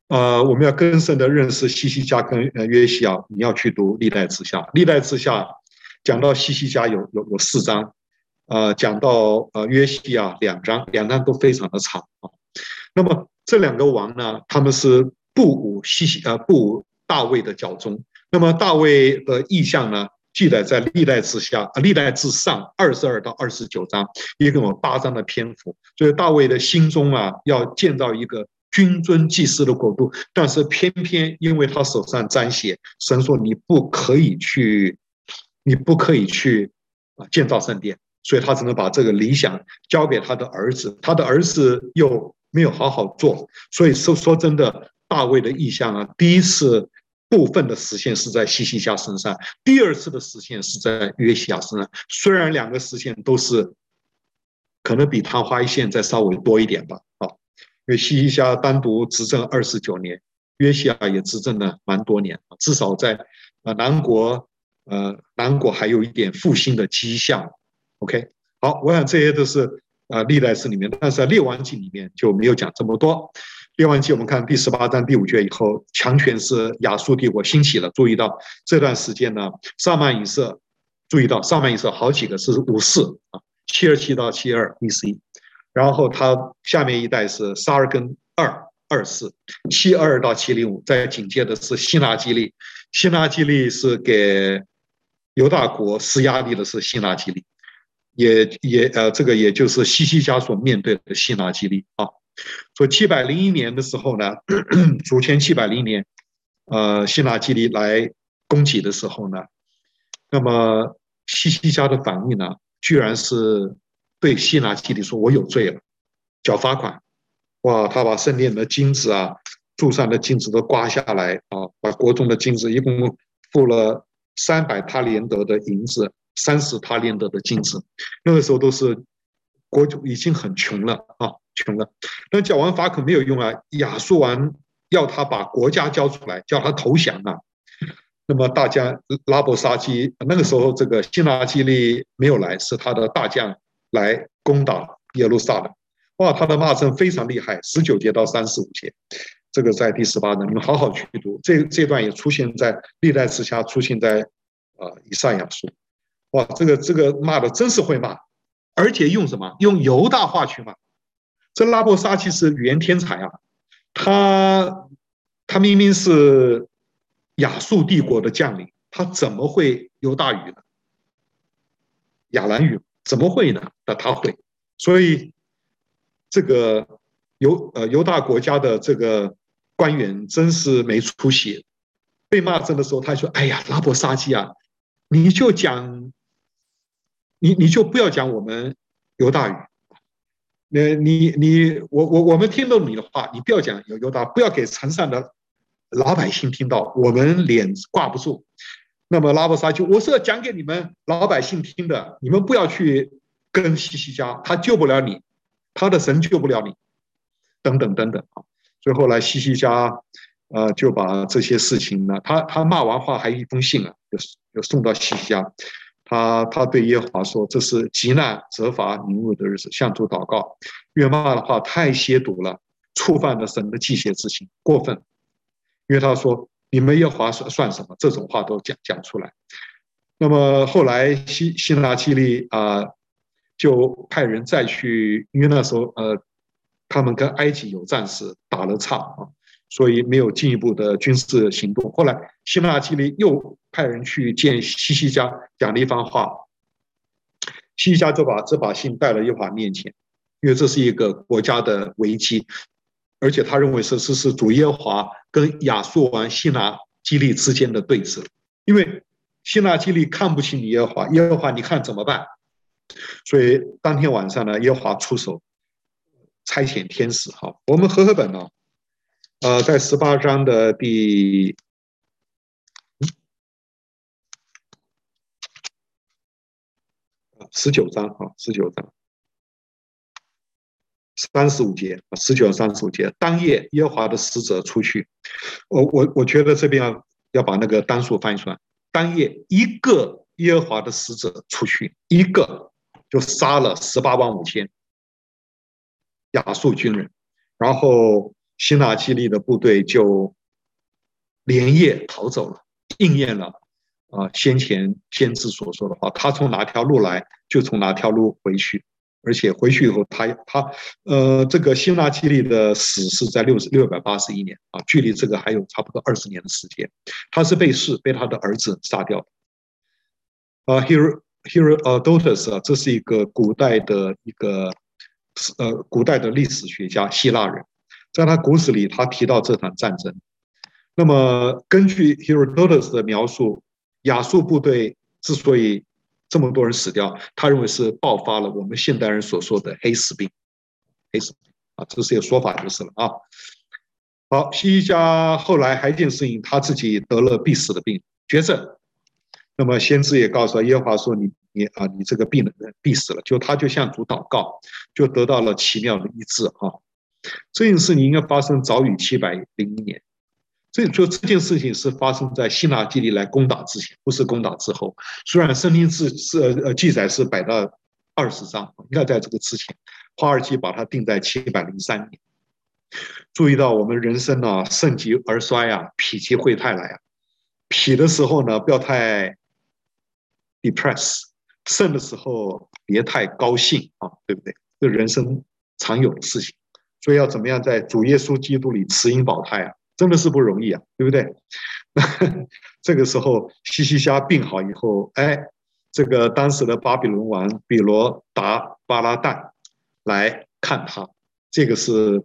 呃，我们要更深的认识西西家跟约西亚，你要去读历代志下，历代志下讲到西西家有有有四章，呃，讲到呃约西亚两章，两章都非常的长啊。那么这两个王呢，他们是布武西西呃布武大卫的教宗。那么大卫的意象呢，记载在历代之下啊，历代之上二十二到二十九章，一共有八章的篇幅。所以大卫的心中啊，要建造一个君尊祭司的国度，但是偏偏因为他手上沾血，神说你不可以去，你不可以去啊建造圣殿，所以他只能把这个理想交给他的儿子，他的儿子又没有好好做，所以说说真的，大卫的意象啊，第一次。部分的实现是在西西家身上，第二次的实现是在约西亚身上。虽然两个实现都是可能比昙花一现再稍微多一点吧，啊，因为西西家单独执政二十九年，约西亚也执政了蛮多年，至少在呃南国，呃南国还有一点复兴的迹象。OK，好，我想这些都是呃历代史里面，但是在列王纪里面就没有讲这么多。列王纪，我们看第十八章第五节以后，强权是亚述帝国兴起了。注意到这段时间呢，撒縵以色，注意到撒縵以色好几个是五世啊，七二七到七二 BC，然后他下面一代是沙尔根二二四，七二到七零五，再紧接着是西拿基立，西拿基利是给犹大国施压力的是西拿基利，也也呃这个也就是西西家所面对的西拿基利啊。说七百零一年的时候呢，主前七百零年，呃，西拿基利来攻击的时候呢，那么西西家的反应呢，居然是对西拿基利说：“我有罪了，缴罚款。”哇，他把圣殿的金子啊，柱上的金子都刮下来啊，把国中的金子一共付了三百他连得的银子，三十他连得的金子。那个时候都是国主已经很穷了啊。穷了，那缴完法可没有用啊！亚述王要他把国家交出来，叫他投降啊。那么大将拉伯沙基那个时候，这个西拿基利没有来，是他的大将来攻打耶路撒冷。哇，他的骂声非常厉害，十九节到三十五节，这个在第十八章，你们好好去读。这这段也出现在历代志下，出现在啊以赛亚书。哇，这个这个骂的真是会骂，而且用什么？用犹大话去骂。这拉伯沙基是语言天才啊，他他明明是亚述帝国的将领，他怎么会犹大语呢？亚兰语怎么会呢？那他会，所以这个犹呃犹大国家的这个官员真是没出息。被骂阵的时候，他说：“哎呀，拉伯沙基啊，你就讲，你你就不要讲我们犹大语。”那你你我我我们听懂你的话，你不要讲犹犹大，不要给城上的老百姓听到，我们脸挂不住。那么拉伯沙基，我是要讲给你们老百姓听的，你们不要去跟西西家，他救不了你，他的神救不了你，等等等等啊。所以后来西西家，呃，就把这些事情呢，他他骂完话还有一封信啊，就就送到西西家。他他对耶和华说：“这是极难责罚民物的日子，向主祷告。越骂的话太亵渎了，触犯了神的忌邪之情，过分。因为他说你们耶和华算算什么？这种话都讲讲出来。那么后来西西拿基立啊，就派人再去，因为那时候呃，他们跟埃及有战事打了仗啊。”所以没有进一步的军事行动。后来希拿基利又派人去见西西家，讲了一番话。西西家就把这把信带了耶和华面前，因为这是一个国家的危机，而且他认为是是是主耶和华跟亚述王希拿基利之间的对峙，因为希拿基利看不起你耶和华，耶和华你看怎么办？所以当天晚上呢，耶和华出手，差遣天使。哈，我们和合本呢？呃，在十八章的第十九章啊，十九章三十五节啊，十九三十五节，当夜耶和华的使者出去，我我我觉得这边要要把那个单数翻译出来，当夜一个耶和华的使者出去，一个就杀了十八万五千，亚述军人，然后西拿基利的部队就连夜逃走了，应验了啊先前先知所说的话，他从哪条路来，就从哪条路回去。而且回去以后他，他呃，这个西拿基利的死是在六六百八十一年啊，距离这个还有差不多二十年的时间。他是被弑，被他的儿子杀掉的。啊，Hero Herodotus 啊，这是一个古代的一个呃古代的历史学家，希腊人，在他古史里他提到这场战争。那么根据 Herodotus 的描述，亚述部队之所以这么多人死掉，他认为是爆发了我们现代人所说的黑死病，黑死病啊，这是一个说法就是了啊。好，希西家后来还一件事情，他自己得了必死的病，绝症。那么先知也告诉他，耶和华说你你啊，你这个病人必死了。就他就向主祷告，就得到了奇妙的医治啊。这件事情应该发生早于七百零一年。所以说这件事情是发生在西拿基立来攻打之前，不是攻打之后。虽然圣经是是呃记载是摆到二十章，应该在这个之前。花尔基把它定在七百零三年。注意到我们人生呢，盛极而衰啊，否极会泰来啊。否的时候呢，不要太 depress；盛的时候别太高兴啊，对不对？这人生常有的事情，所以要怎么样在主耶稣基督里持盈保泰啊？真的是不容易啊，对不对？这个时候，西西虾病好以后，哎，这个当时的巴比伦王比罗达巴拉旦来看他。这个是，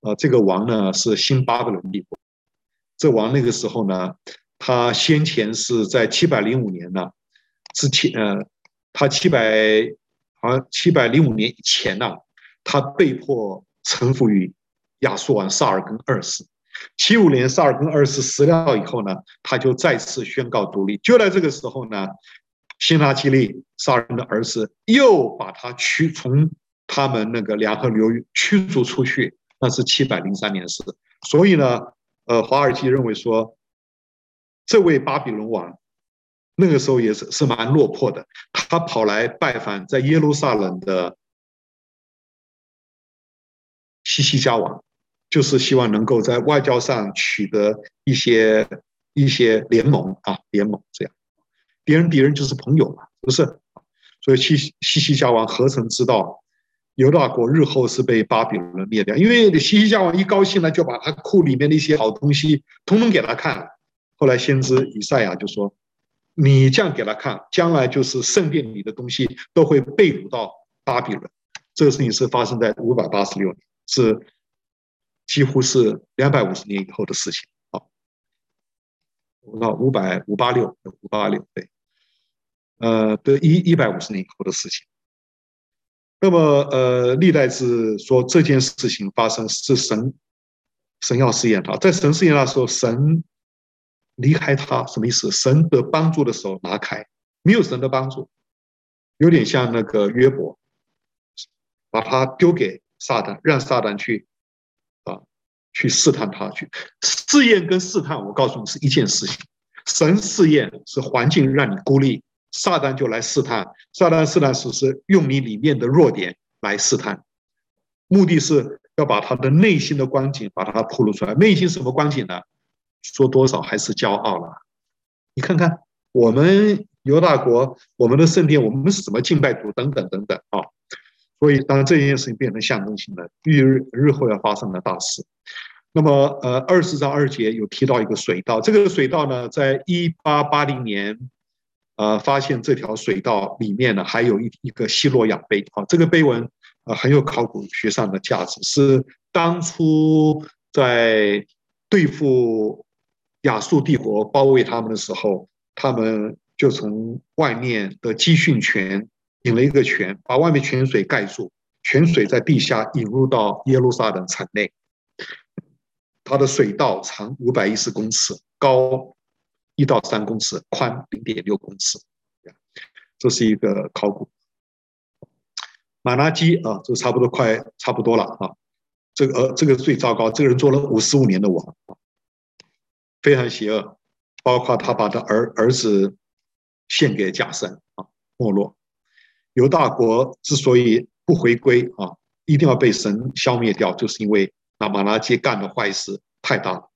呃，这个王呢是新巴比伦帝国。这王那个时候呢，他先前是在七百零五年呢之前，呃，他七百好像七百零五年以前呢，他被迫臣服于亚述王萨尔根二世。七五年，萨尔根二世死了以后呢，他就再次宣告独立。就在这个时候呢，辛拉基利萨尔根的儿子又把他驱从他们那个两河流域驱逐出去，那是七百零三年的事。所以呢，呃，华尔基认为说，这位巴比伦王那个时候也是是蛮落魄的，他跑来拜访在耶路撒冷的西西家王。就是希望能够在外交上取得一些一些联盟啊，联盟这样，敌人敌人就是朋友嘛，不是？所以西西西家王何曾知道犹大国日后是被巴比伦灭掉？因为西西家王一高兴呢，就把他库里面的一些好东西统统给他看。后来先知以赛亚就说：“你这样给他看，将来就是圣殿里的东西都会被掳到巴比伦。”这个事情是发生在五百八十六年，是。几乎是两百五十年以后的事情啊，那五百五八六五八六对，呃，对一一百五十年以后的事情。那么呃，历代志说这件事情发生是神神要试验他，在神试验他的时候，神离开他什么意思？神的帮助的时候拿开，没有神的帮助，有点像那个约伯，把他丢给撒旦，让撒旦去。啊去试探他，去试验跟试探，我告诉你是一件事情。神试验是环境让你孤立，撒旦就来试探。撒旦试探是是用你里面的弱点来试探，目的是要把他的内心的光景把它暴露出来。内心什么光景呢？说多少还是骄傲了。你看看我们犹大国，我们的圣殿，我们是怎么敬拜主等等等等啊。所以，当这件事情变成象征性的，预日日后要发生的大事。那么，呃，二十章二节有提到一个水道，这个水道呢，在一八八零年，呃，发现这条水道里面呢，还有一一个希罗亚碑啊，这个碑文啊很有考古学上的价值，是当初在对付亚述帝国包围他们的时候，他们就从外面的基训泉。引了一个泉，把外面泉水盖住，泉水在地下引入到耶路撒冷城内。它的水道长五百一十公尺，高一到三公尺，宽零点六公尺。这是一个考古。马拉基啊，就差不多快差不多了啊。这个呃，这个最糟糕，这个人做了五十五年的王，非常邪恶，包括他把他儿儿子献给假神啊，没落。犹大国之所以不回归啊，一定要被神消灭掉，就是因为那马拉基干的坏事太大了，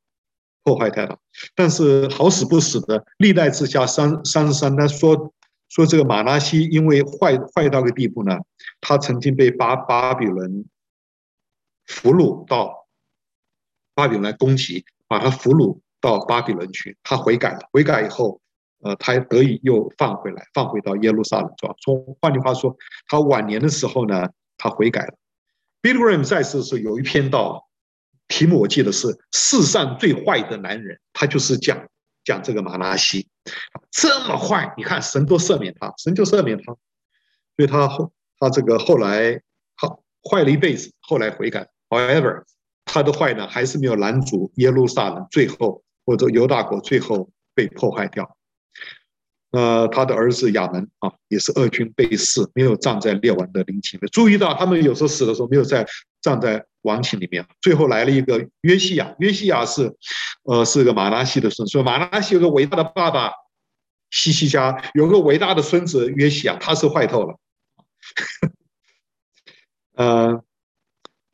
破坏太大。但是好死不死的，历代之下三三十三他说说这个马拉西因为坏坏到个地步呢，他曾经被巴巴比伦俘虏到巴比伦来攻击，把他俘虏到巴比伦去，他悔改了，悔改以后。呃，他得以又放回来，放回到耶路撒冷，是吧？从换句话说，他晚年的时候呢，他悔改了。Billy Graham 在世的时候有一篇道，题目我记得是“世上最坏的男人”，他就是讲讲这个马拿西，这么坏，你看神都赦免他，神就赦免他，所以他后他这个后来好坏了一辈子，后来悔改。However，他的坏呢，还是没有拦阻耶路撒冷最后或者犹大国最后被破坏掉。呃，他的儿子亚门啊，也是二军被弑，没有葬在列王的陵寝里。注意到他们有时候死的时候没有在葬在王寝里面。最后来了一个约西亚，约西亚是，呃，是个马拿西的孙。所以马拿西有个伟大的爸爸西西家，有个伟大的孙子约西亚，他是坏透了。呃，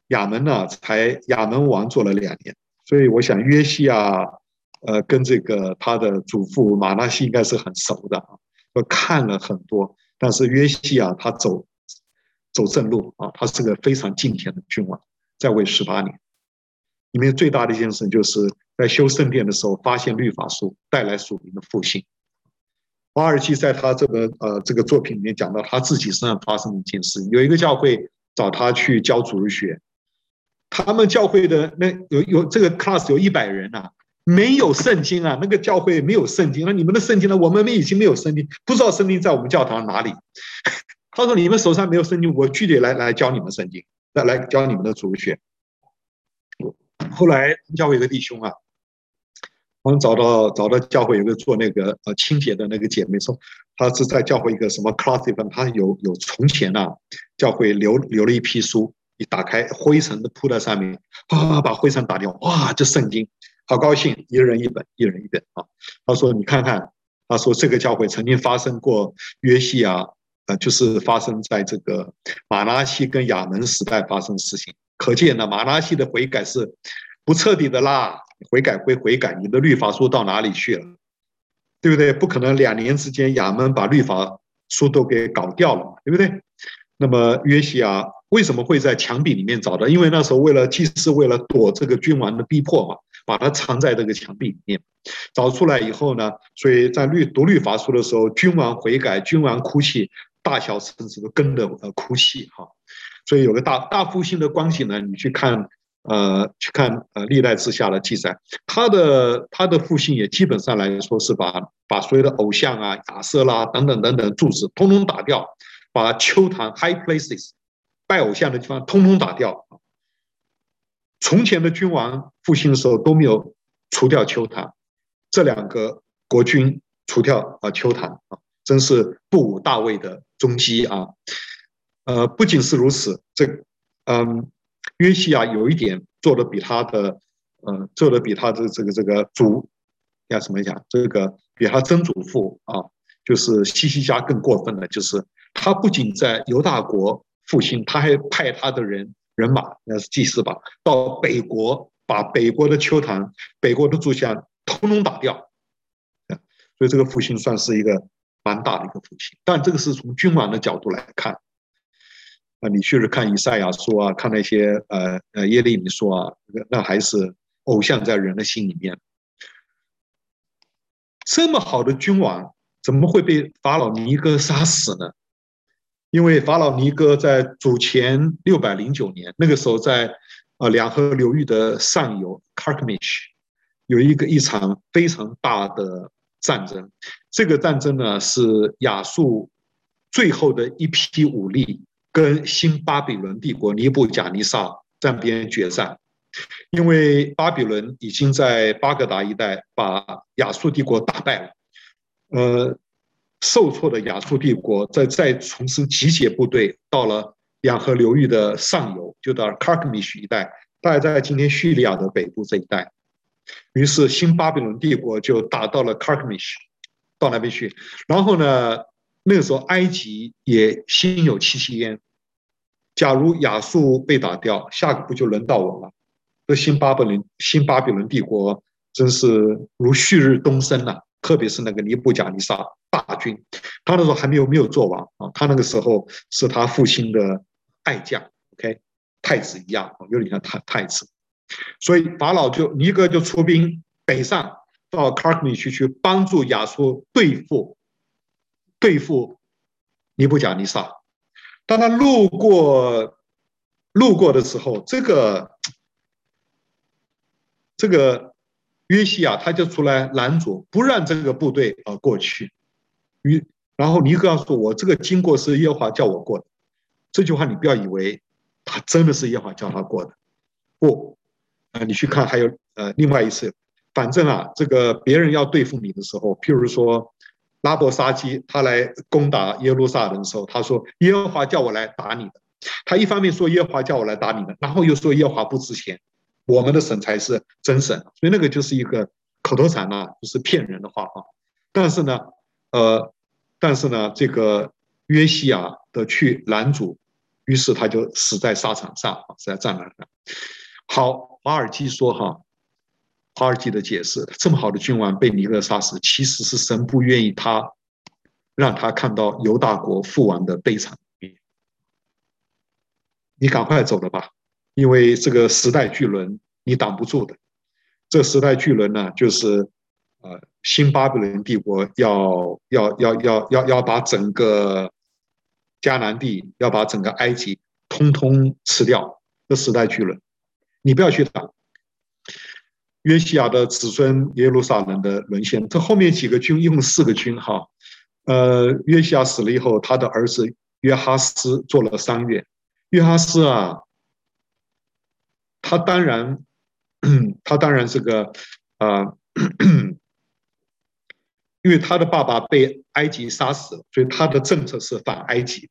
亚门呢，才亚门王做了两年，所以我想约西亚。呃，跟这个他的祖父马拉西应该是很熟的啊，我看了很多。但是约西亚他走走正路啊，他是个非常敬虔的君王，在位十八年。里面最大的一件事就是在修圣殿的时候，发现律法书带来属灵的复兴。瓦尔基在他这个呃这个作品里面讲到他自己身上发生的一件事，有一个教会找他去教主日学，他们教会的那有有这个 class 有一百人呐、啊。没有圣经啊，那个教会没有圣经，那你们的圣经呢？我们已经没有圣经，不知道圣经在我们教堂哪里。他说：“你们手上没有圣经，我具体来来教你们圣经，来来教你们的主学。”后来教会有个弟兄啊，我们找到找到教会有个做那个呃清洁的那个姐妹说，她是在教会一个什么 class 地方，她有有从前啊，教会留留了一批书，一打开灰尘都铺在上面，啪啊，把灰尘打掉，哇，这圣经。好高兴，一人一本，一人一本啊！他说：“你看看，他说这个教会曾经发生过约西亚，呃，就是发生在这个马拉西跟亚门时代发生的事情。可见呢，马拉西的悔改是不彻底的啦。悔改归悔改，你的律法书到哪里去了？对不对？不可能两年之间亚门把律法书都给搞掉了，对不对？那么约西亚为什么会在墙壁里面找到？因为那时候为了祭司为了躲这个君王的逼迫嘛。”把它藏在这个墙壁里面，找出来以后呢，所以在律读律法书的时候，君王悔改，君王哭泣，大小臣子都跟着呃哭泣哈，所以有个大大复兴的光景呢，你去看呃去看呃历代志下的记载，他的他的复兴也基本上来说是把把所有的偶像啊亚瑟啦等等等等柱子通通打掉，把丘坛 high places 拜偶像的地方通通打掉。从前的君王复兴的时候都没有除掉丘坛，这两个国君除掉啊丘坛啊，真是不武大卫的踪迹啊！呃，不仅是如此，这嗯，约西亚有一点做的比他的呃做的比他的这个这个祖要怎么讲？这个比他曾祖父啊，就是西西家更过分的，就是他不仅在犹大国复兴，他还派他的人。人马那是祭祀吧，到北国把北国的丘坛、北国的柱像通通打掉，所以这个复兴算是一个蛮大的一个复兴。但这个是从君王的角度来看，啊，你去看以赛亚书啊，看那些呃呃耶利米书啊，那还是偶像在人的心里面。这么好的君王，怎么会被法老尼哥杀死呢？因为法老尼哥在主前六百零九年，那个时候在呃两河流域的上游 c a r c h m i s h 有一个一场非常大的战争。这个战争呢是亚述最后的一批武力跟新巴比伦帝国尼布甲尼撒战边决战，因为巴比伦已经在巴格达一带把亚述帝国打败了，呃。受挫的亚述帝国再再重新集结部队，到了两河流域的上游，就到卡克米许一带，大概在今天叙利亚的北部这一带。于是新巴比伦帝国就打到了 Carchemish，到那边去。然后呢，那个时候埃及也心有戚戚焉，假如亚述被打掉，下个不就轮到我了？这新巴比伦新巴比伦帝国真是如旭日东升呐、特别是那个尼布甲尼撒大军，他那时候还没有没有做王啊，他那个时候是他父亲的爱将，OK，太子一样，有点像太太子。所以法老就尼哥就出兵北上到卡克米区去帮助亚述对付对付尼布甲尼撒。当他路过路过的时候，这个这个约西亚他就出来拦阻，不让这个部队啊过去。于然后尼哥说：“我这个经过是耶和华叫我过的。”这句话你不要以为他真的是耶和华叫他过的，不。啊，你去看，还有呃，另外一次，反正啊，这个别人要对付你的时候，譬如说拉伯沙基他来攻打耶路撒冷的时候，他说耶和华叫我来打你的，他一方面说耶和华叫我来打你的，然后又说耶和华不值钱，我们的神才是真神，所以那个就是一个口头禅呐，就是骗人的话啊。但是呢，呃，但是呢，这个约西亚的去拦阻，于是他就死在沙场上，死在战场上。好。华尔基说：“哈，华尔基的解释，这么好的君王被尼勒杀死，其实是神不愿意他让他看到犹大国父王的悲惨。你赶快走了吧，因为这个时代巨轮你挡不住的。这时代巨轮呢，就是呃，新巴比伦帝国要要要要要要把整个迦南地，要把整个埃及通通吃掉。这时代巨轮。”你不要去打约西亚的子孙耶路撒冷的沦陷。这后面几个君，一共四个君哈。呃，约西亚死了以后，他的儿子约哈斯做了商月。约哈斯啊，他当然，他当然这个啊、呃，因为他的爸爸被埃及杀死了，所以他的政策是反埃及。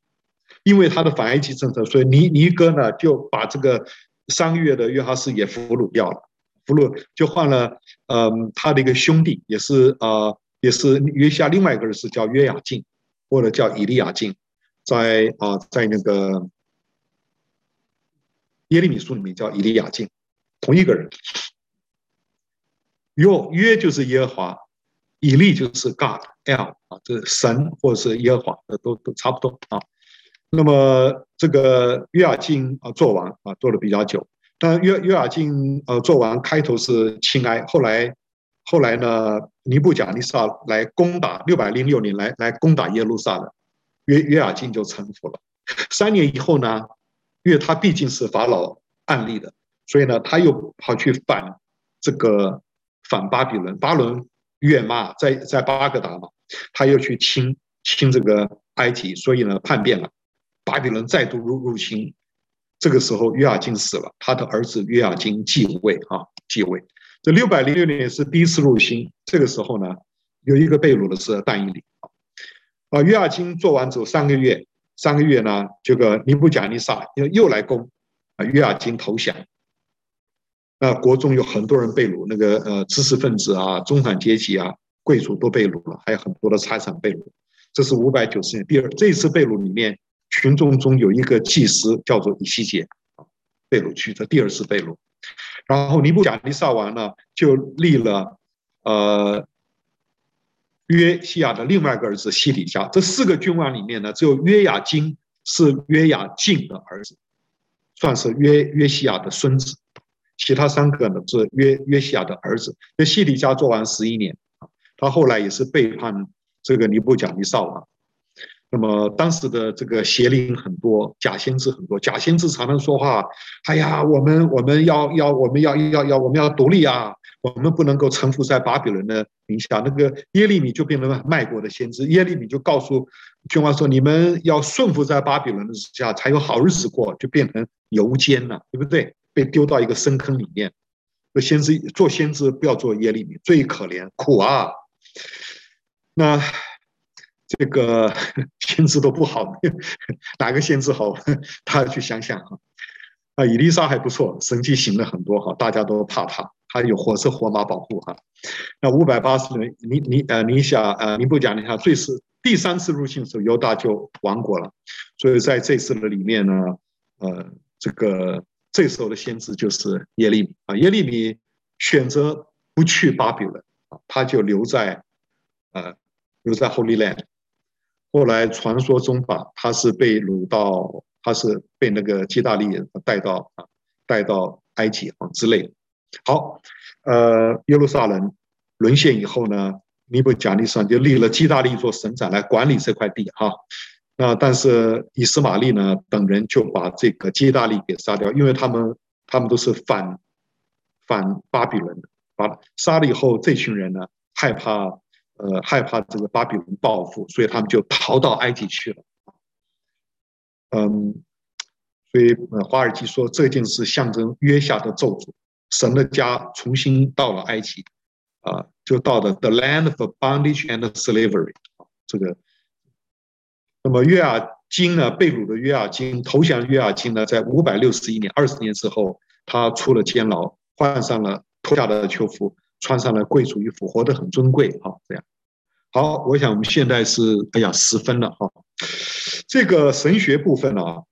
因为他的反埃及政策，所以尼尼哥呢就把这个。三个月的约哈斯也俘虏掉了，俘虏就换了，嗯，他的一个兄弟，也是呃，也是约西亚另外一个人是叫约雅敬，或者叫以利亚敬，在啊，在那个耶利米书里面叫以利亚敬，同一个人。约约就是耶和华，以利就是 God L 啊，这神或者是耶和华，都都差不多啊。那么这个约雅敬啊做王啊做的比较久，但约约雅敬呃做王开头是亲埃，后来后来呢尼布甲尼撒来攻打六百零六年来来攻打耶路撒冷，约约雅敬就臣服了。三年以后呢，因为他毕竟是法老案例的，所以呢他又跑去反这个反巴比伦，巴伦越骂在在巴格达嘛，他又去侵侵这个埃及，所以呢叛变了。巴比伦再度入入侵，这个时候约雅金死了，他的儿子约雅金继位啊，继位。这六百零六年是第一次入侵，这个时候呢，有一个被掳的是但以理啊。约雅金做完之后三个月，三个月呢，这个尼布甲尼撒又又来攻啊，约雅金投降。那国中有很多人被掳，那个呃知识分子啊、中产阶级啊、贵族都被掳了，还有很多的财产被掳。这是五百九十年第二这次被掳里面。群众中有一个祭司叫做以西结，被掳去，这第二次被掳。然后尼布甲尼撒王呢，就立了呃约西亚的另外一个儿子西底家。这四个君王里面呢，只有约雅金是约雅敬的儿子，算是约约西亚的孙子。其他三个呢是约约西亚的儿子。那西底家做完十一年，他后来也是背叛这个尼布甲尼撒王。那么当时的这个邪灵很多，假先知很多，假先知常常说话，哎呀，我们我们要要我们要要要我们要独立啊，我们不能够臣服在巴比伦的名下。那个耶利米就变成卖国的先知，耶利米就告诉君王说，你们要顺服在巴比伦的之下，才有好日子过，就变成游监了，对不对？被丢到一个深坑里面。那先知做先知不要做耶利米，最可怜苦啊。那。这个 先知都不好，哪个先知好？大家去想想哈。啊，以利沙还不错，神迹行了很多哈，大家都怕他，他有火车火马保护哈。那五百八十年，尼尼呃尼夏呃尼布甲尼撒最是第三次入侵的时候，犹大就亡国了。所以在这次的里面呢，呃，这个这时候的先知就是耶利米啊，耶利米选择不去巴比伦啊，他就留在呃留在 Holy Land。后来传说中吧，他是被掳到，他是被那个基大利人带到，带到埃及啊之类。好，呃，耶路撒冷沦陷以后呢，尼布甲尼撒就立了基大利做省长来管理这块地哈。那但是以实玛利呢等人就把这个基大利给杀掉，因为他们他们都是反反巴比伦的，把杀了以后，这群人呢害怕。呃，害怕这个巴比伦报复，所以他们就逃到埃及去了。嗯，所以呃，华尔基说这件事象征约下的咒诅，神的家重新到了埃及，啊，就到了 the land of bondage and slavery。这个，那么约雅斤呢，被掳的约雅斤投降约雅斤呢，在五百六十一年，二十年之后，他出了监牢，换上了脱下的囚服，穿上了贵族衣服，活得很尊贵啊，这样。好，我想我们现在是哎呀十分了哈，这个神学部分啊，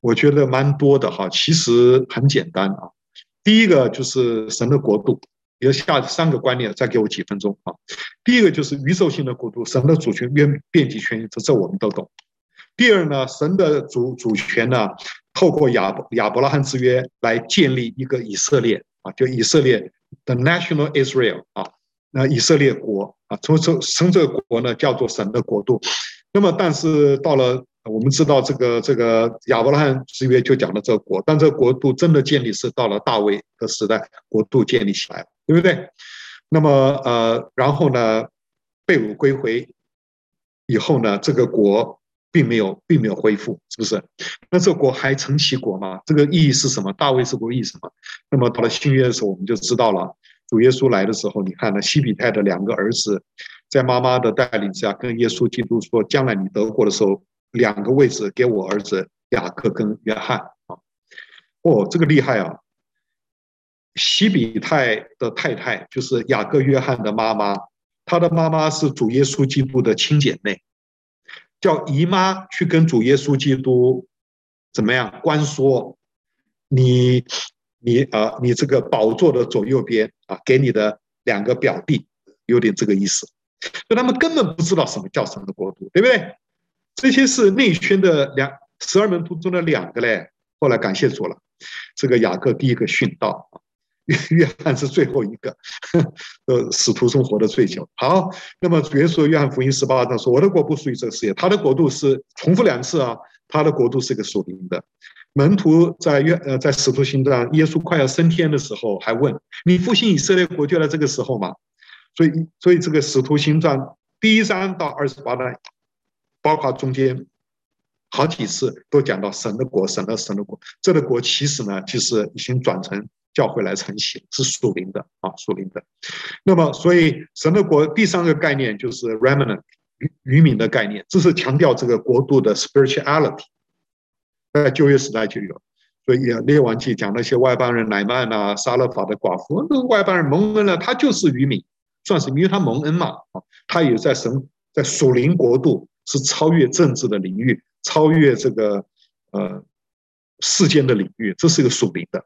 我觉得蛮多的哈，其实很简单啊。第一个就是神的国度，有下三个观念，再给我几分钟啊。第一个就是宇宙性的国度，神的主权遍遍及全宇宙，这我们都懂。第二呢，神的主主权呢，透过亚亚伯拉罕之约来建立一个以色列啊，就以色列 the national Israel 啊。那以色列国啊，从从称这个国呢叫做神的国度。那么，但是到了我们知道这个这个亚伯拉罕之约就讲了这个国，但这个国度真的建立是到了大卫的时代，国度建立起来，对不对？那么呃，然后呢，被掳归回以后呢，这个国并没有并没有恢复，是不是？那这国还成其国吗？这个意义是什么？大卫是国意义什么？那么到了新约的时候，我们就知道了。主耶稣来的时候，你看呢，西比泰的两个儿子，在妈妈的带领下，跟耶稣基督说：“将来你得国的时候，两个位置给我儿子雅各跟约翰。”啊，哦，这个厉害啊！西比泰的太太就是雅各约翰的妈妈，他的妈妈是主耶稣基督的亲姐妹，叫姨妈去跟主耶稣基督怎么样关说你。你啊，你这个宝座的左右边啊，给你的两个表弟，有点这个意思。所以他们根本不知道什么叫神的国度，对不对？这些是内圈的两十二门徒中的两个嘞。后来感谢主了，这个雅各第一个殉道，约 约翰是最后一个，呃，使徒中活的最久。好，那么主耶稣约翰福音十八章说：“我的国不属于这个世界，他的国度是重复两次啊，他的国度是个属灵的。”门徒在约呃在使徒行传，耶稣快要升天的时候，还问你复兴以色列国就在这个时候嘛？所以所以这个使徒行传第一章到二十八章，包括中间好几次都讲到神的国，神的神的国，这个国其实呢，就是已经转成教会来承袭，是属灵的啊，属灵的。那么所以神的国第三个概念就是 remnant 余余民的概念，这是强调这个国度的 spirituality。在旧约时代就有，所以《列王记》讲那些外邦人乃曼啊、撒勒法的寡妇，那个外邦人蒙恩了，他就是余民，算是因为他蒙恩嘛。他也在神在属灵国度，是超越政治的领域，超越这个呃世间的领域，这是一个属灵的。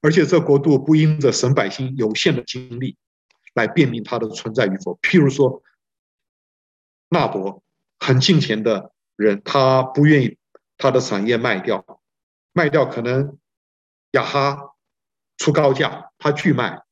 而且这国度不因着神百姓有限的精力来辨明他的存在与否。譬如说，纳伯很敬虔的人，他不愿意。他的产业卖掉，卖掉可能亚哈出高价，他拒卖，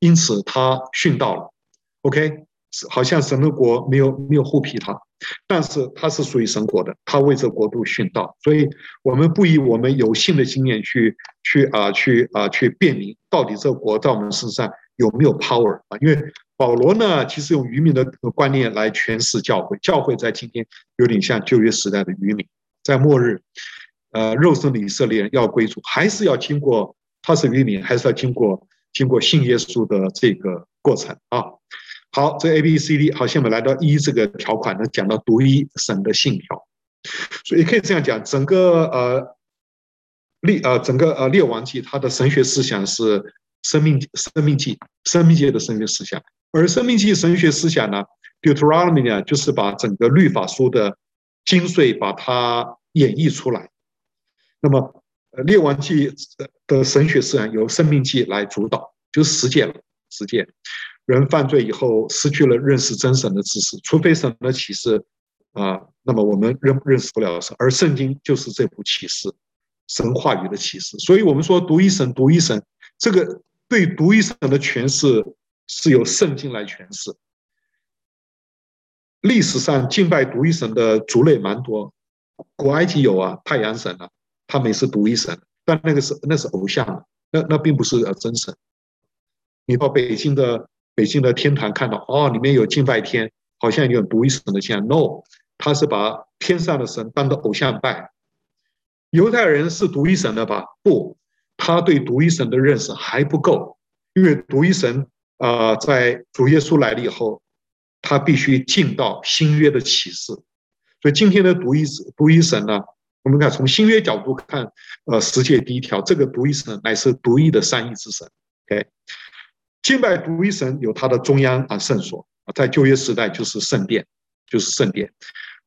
因此他殉道了。OK，好像神的国没有没有护庇他，但是他是属于神国的，他为这国度殉道。所以，我们不以我们有限的经验去去啊去啊去辨明到底这国在我们身上有没有 power 啊？因为保罗呢，其实用渔民的观念来诠释教会，教会在今天有点像旧约时代的渔民。在末日，呃，肉身的以色列人要归主，还是要经过他是渔民，还是要经过经过信耶稣的这个过程啊？好，这 A B C D，好，现在我们来到一这个条款呢，讲到独一神的信条，所以可以这样讲，整个呃列呃整个呃列王记，它的神学思想是生命生命记生命界的神学思想，而生命记神学思想呢，Deuteronomy 呢，就是把整个律法书的。精髓把它演绎出来，那么呃，列王记的神学思想由生命记来主导，就是实践了。实践，人犯罪以后失去了认识真神的知识，除非神的启示啊，那么我们认认识不了神。而圣经就是这部启示，神话语的启示。所以我们说独一神，独一神，这个对独一神的诠释是由圣经来诠释。历史上敬拜独一神的族类蛮多，古埃及有啊，太阳神啊。他们也是独一神，但那个是那是偶像，那那并不是呃真神。你到北京的北京的天坛看到，哦，里面有敬拜天，好像有独一神的像。No，他是把天上的神当做偶像拜。犹太人是独一神的吧？不，他对独一神的认识还不够，因为独一神啊、呃，在主耶稣来了以后，他必须进到新约的启示。所以今天的独一独一神呢？我们看从新约角度看，呃，十诫第一条，这个独一神乃是独一的三一之神。OK，敬拜独一神有它的中央啊圣所啊，在旧约时代就是圣殿，就是圣殿。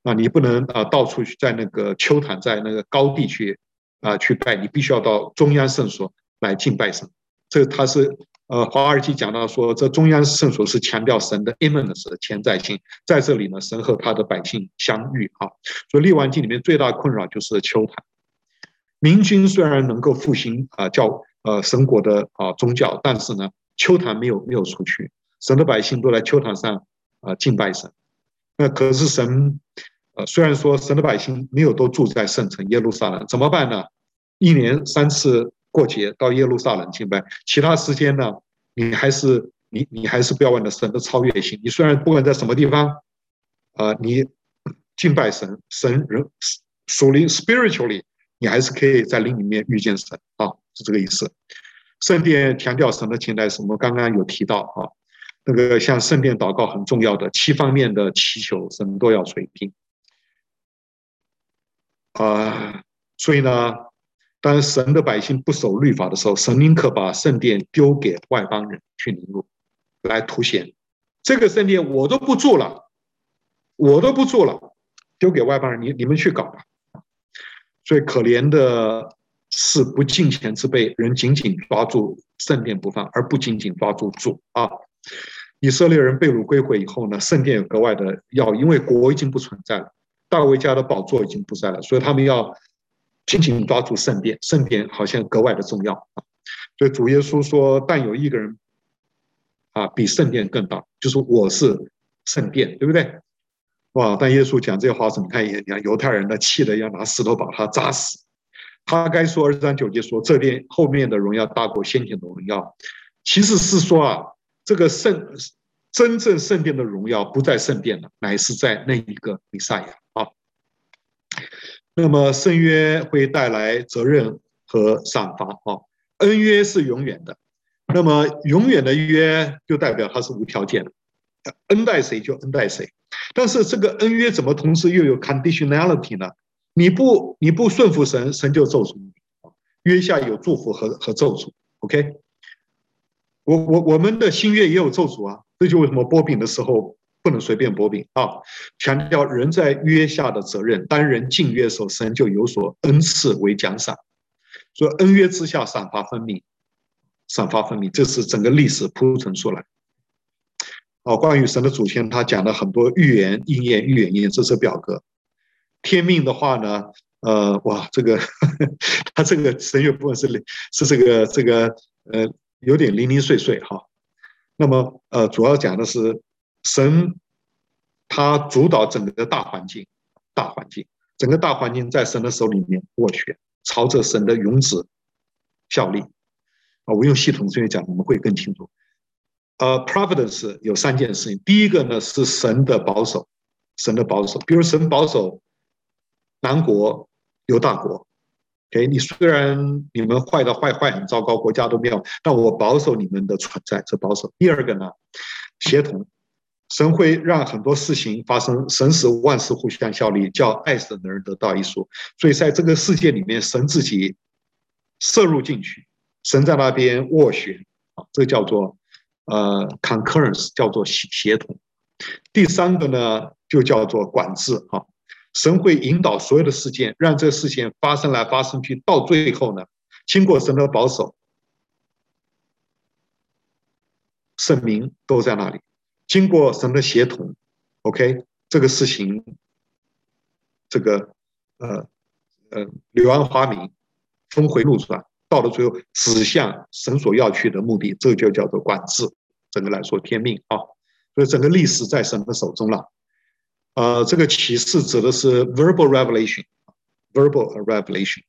啊，你不能啊到处去在那个丘坛，在那个高地去啊去拜，你必须要到中央圣所来敬拜神。这他是。呃，华尔基讲到说，这中央圣所是强调神的 immanence 的潜在性，在这里呢，神和他的百姓相遇啊。所以列王记里面最大的困扰就是丘坛。明君虽然能够复兴啊教呃神国的啊宗教，但是呢，丘坛没有没有出去，神的百姓都在丘坛上啊敬拜神。那可是神呃虽然说神的百姓没有都住在圣城耶路撒冷，怎么办呢？一年三次。过节到耶路撒冷敬拜，其他时间呢，你还是你你还是不要忘了神的超越性。你虽然不管在什么地方，啊、呃，你敬拜神，神人属灵 spiritually，你还是可以在灵里面遇见神啊，是这个意思。圣殿强调神的存在，什么刚刚有提到啊，那个像圣殿祷告很重要的七方面的祈求，神都要垂听啊，所以呢。当神的百姓不守律法的时候，神宁可把圣殿丢给外邦人去领入，来凸显这个圣殿我都不住了，我都不住了，丢给外邦人，你你们去搞吧。所以可怜的是不敬虔之辈，人紧紧抓住圣殿不放，而不仅仅抓住主啊。以色列人被掳归回以后呢，圣殿格外的要，因为国已经不存在了，大卫家的宝座已经不在了，所以他们要。紧紧抓住圣殿，圣殿好像格外的重要啊！所以主耶稣说：“但有一个人啊，比圣殿更大，就是我是圣殿，对不对？”哇！但耶稣讲这话时，你看，你看犹太人呢，气得要拿石头把他砸死。他该说二十三九节说：“这殿后面的荣耀大过先前的荣耀。”其实是说啊，这个圣真正圣殿的荣耀不在圣殿了，乃是在那一个弥赛亚啊。那么圣约会带来责任和赏罚啊，恩约是永远的，那么永远的约就代表它是无条件的，恩待谁就恩待谁。但是这个恩约怎么同时又有 conditionality 呢？你不你不顺服神，神就咒诅你。约下有祝福和和咒诅。OK，我我我们的新约也有咒诅啊，这就为什么擘饼的时候。不能随便擘饼啊！强调人在约下的责任，当人进约的时候，神就有所恩赐为奖赏。所以恩约之下，赏罚分明，赏罚分明，这是整个历史铺陈出来。哦，关于神的祖先，他讲了很多预言、应验、预言、应验，这是表格。天命的话呢，呃，哇，这个呵呵 他这个神学部分是是这个这个呃有点零零碎碎哈。那么呃，主要讲的是。神，他主导整个大环境，大环境，整个大环境在神的手里面斡旋，朝着神的永旨效力。啊，我用系统这边讲，你们会更清楚。呃，Providence 有三件事情，第一个呢是神的保守，神的保守，比如神保守南国有大国，OK，你虽然你们坏的坏坏很糟糕，国家都没有，但我保守你们的存在，这保守。第二个呢，协同。神会让很多事情发生，神使万事互相效力，叫爱神的人得到益处。所以在这个世界里面，神自己摄入进去，神在那边斡旋啊，这叫做呃 concurrence，叫做协协同。第三个呢，就叫做管制啊，神会引导所有的事件，让这个事件发生来发生去，到最后呢，经过神的保守，圣名都在那里，经过神的协同，OK，这个事情，这个呃呃柳暗花明，峰回路转，到了最后指向神所要去的目的，这就叫做管制。整个来说，天命啊，所以整个历史在神的手中了。呃，这个启示指的是 verbal revelation，verbal revelation。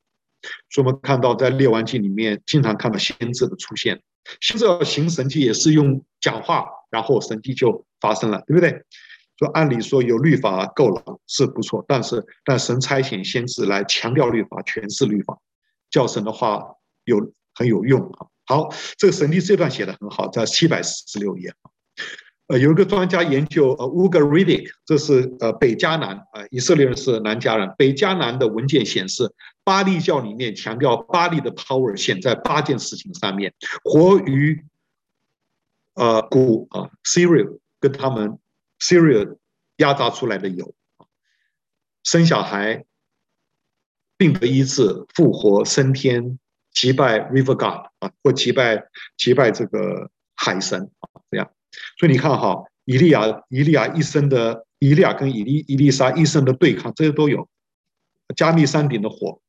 所以我们看到在列王记里面，经常看到先知的出现。先知要行神迹，也是用讲话，然后神迹就发生了，对不对？说按理说有律法够了是不错，但是但神差遣先知来强调律法，诠释律法，叫神的话有很有用啊。好，这个神迹这段写的很好，在七百四十六页。呃，有一个专家研究，呃 Ugaridic 这是呃北迦南啊，以色列人是南迦人。北迦南的文件显示，巴力教里面强调巴力的 power 显在八件事情上面：活鱼、呃骨啊 Syria 跟他们 Syria 压榨出来的油，生小孩、病得医治、复活、升天。击败 River God 啊，或击败击败这个海神啊，所以你看哈，以利亚以利亚一生的以利亚跟以利以利沙一生的对抗，这些都有。加密山顶的火，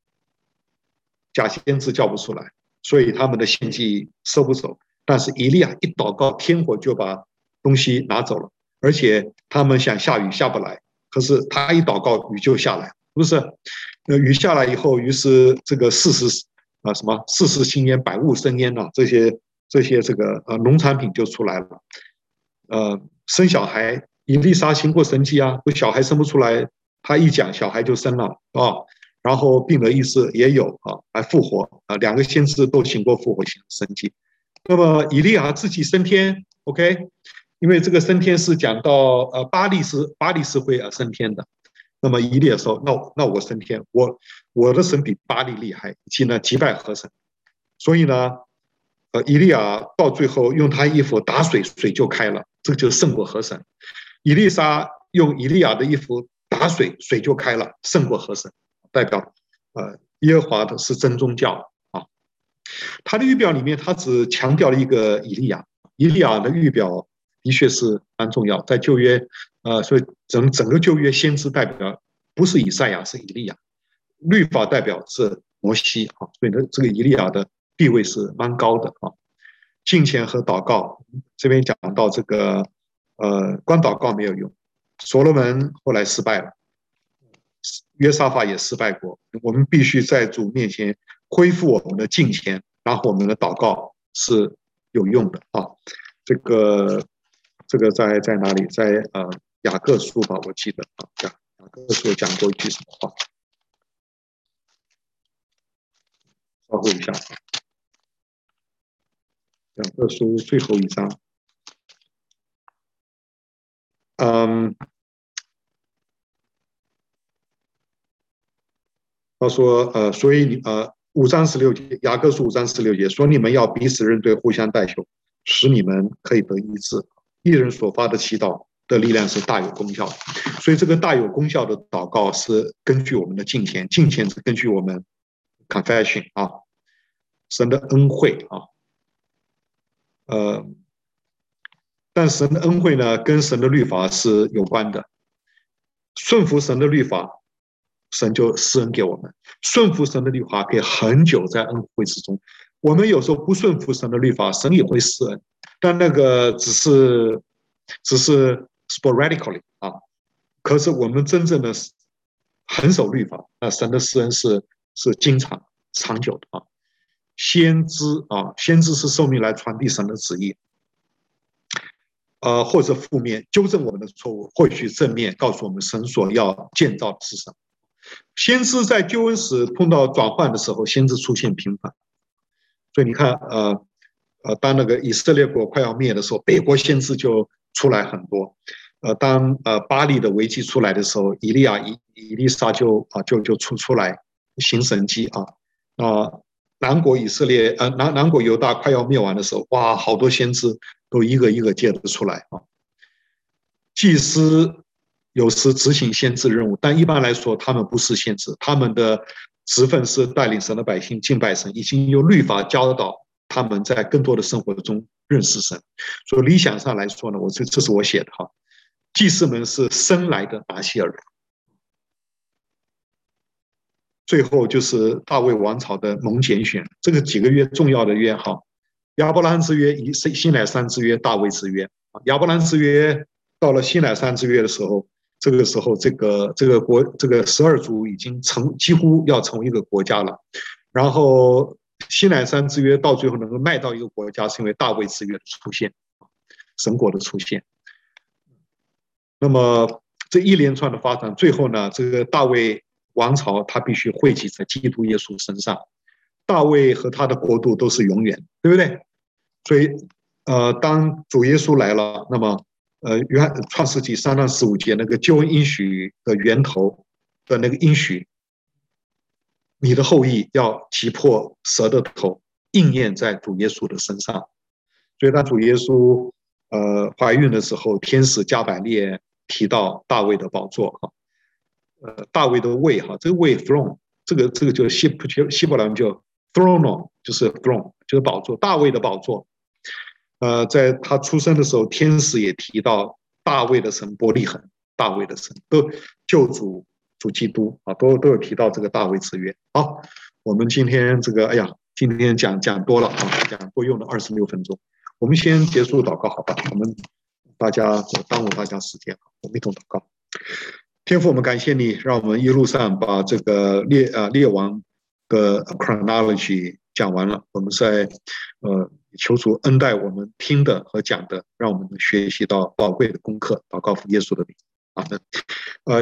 假先知叫不出来，所以他们的献祭收不走。但是以利亚一祷告，天火就把东西拿走了，而且他们想下雨下不来，可是他一祷告，雨就下来，是不是？那雨下来以后，于是这个事实。啊，什么世事兴焉，百物生焉呐？这些这些这个呃农产品就出来了。呃，生小孩，以利沙行过神迹啊，不小孩生不出来，他一讲小孩就生了啊。然后病的意思也有啊，来复活啊，两个先知都行过复活型神迹。那么以利亚自己升天，OK？因为这个升天是讲到呃巴力是巴力是会啊升天的。那么以利亚说：“那那我升天，我我的神比巴力厉害，以及呢击败河神。所以呢，呃，以利亚到最后用他衣服打水，水就开了，这就是胜过河神。以利沙用以利亚的衣服打水，水就开了，胜过河神，代表呃耶和华的是真宗教啊。他的预表里面，他只强调了一个以利亚，以利亚的预表的确是蛮重要，在旧约。”呃，所以整整个旧约先知代表不是以赛亚，是以利亚；律法代表是摩西啊，所以呢，这个以利亚的地位是蛮高的啊。敬虔和祷告，这边讲到这个，呃，光祷告没有用，所罗门后来失败了，约沙法也失败过。我们必须在主面前恢复我们的敬虔，然后我们的祷告是有用的啊。这个这个在在哪里？在呃。雅各书吧，我记得啊，雅雅各书讲过一句什么话？稍后一下，雅各书最后一章，嗯，他说呃，所以你呃五章十六节，雅各书五章十六节说，你们要彼此认对，互相代求，使你们可以得医治。一人所发的祈祷。的力量是大有功效，所以这个大有功效的祷告是根据我们的敬虔，敬虔是根据我们 confession 啊，神的恩惠啊，呃，但神的恩惠呢，跟神的律法是有关的，顺服神的律法，神就施恩给我们；顺服神的律法可以恒久在恩惠之中。我们有时候不顺服神的律法，神也会施恩，但那个只是，只是。sporadically 啊，可是我们真正的恒守律法，那神的施恩是是经常长久的啊。先知啊，先知是受命来传递神的旨意，呃，或者负面纠正我们的错误，或许正面告诉我们神所要建造的是什么。先知在救恩时碰到转换的时候，先知出现频繁，所以你看，呃呃，当那个以色列国快要灭的时候，北国先知就出来很多。呃，当呃巴黎的危机出来的时候，以利亚、以以利沙就啊就就出出来行神迹啊。啊，南国以色列呃南南国犹大快要灭亡的时候，哇，好多先知都一个一个接着出来啊。祭司有时执行先知任务，但一般来说，他们不是先知，他们的职分是带领神的百姓敬拜神，已经用律法教导他们在更多的生活中认识神。所以理想上来说呢，我这这是我写的哈，祭司们是生来的拿细耳人。最后就是大卫王朝的蒙拣选，这个几个月重要的约哈，亚伯兰之约、以西乃山之约、大卫之约。亚伯兰之约到了西乃山之约的时候，这个时候这个这个国这个十二族已经成几乎要成为一个国家了。然后西乃山之约到最后能够迈到一个国家，是因为大卫之约的出现，神国的出现。那么这一连串的发展，最后呢，这个大卫。王朝他必须汇集在基督耶稣身上，大卫和他的国度都是永远，对不对？所以，呃，当主耶稣来了，那么，呃，原创世纪三章十五节那个救恩应许的源头的那个应许，你的后裔要击破蛇的头，应验在主耶稣的身上。所以当主耶稣呃怀孕的时候，天使加百列提到大卫的宝座哈。呃，大卫的位哈，这个位 throne，这个这个就是希伯希伯来文叫 throne，就是 throne，就是宝座。大卫的宝座，呃，在他出生的时候，天使也提到大卫的神伯利恒，大卫的神都救主主基督啊，都都有提到这个大卫之约。好，我们今天这个，哎呀，今天讲讲多了啊，讲多用了二十六分钟，我们先结束祷告好吧？我们大家耽误大家时间，我们一同祷告。天父，我们感谢你，让我们一路上把这个列啊列王的 chronology 讲完了。我们在呃求主恩待我们听的和讲的，让我们能学习到宝贵的功课。祷告奉耶稣的名，阿门。呃。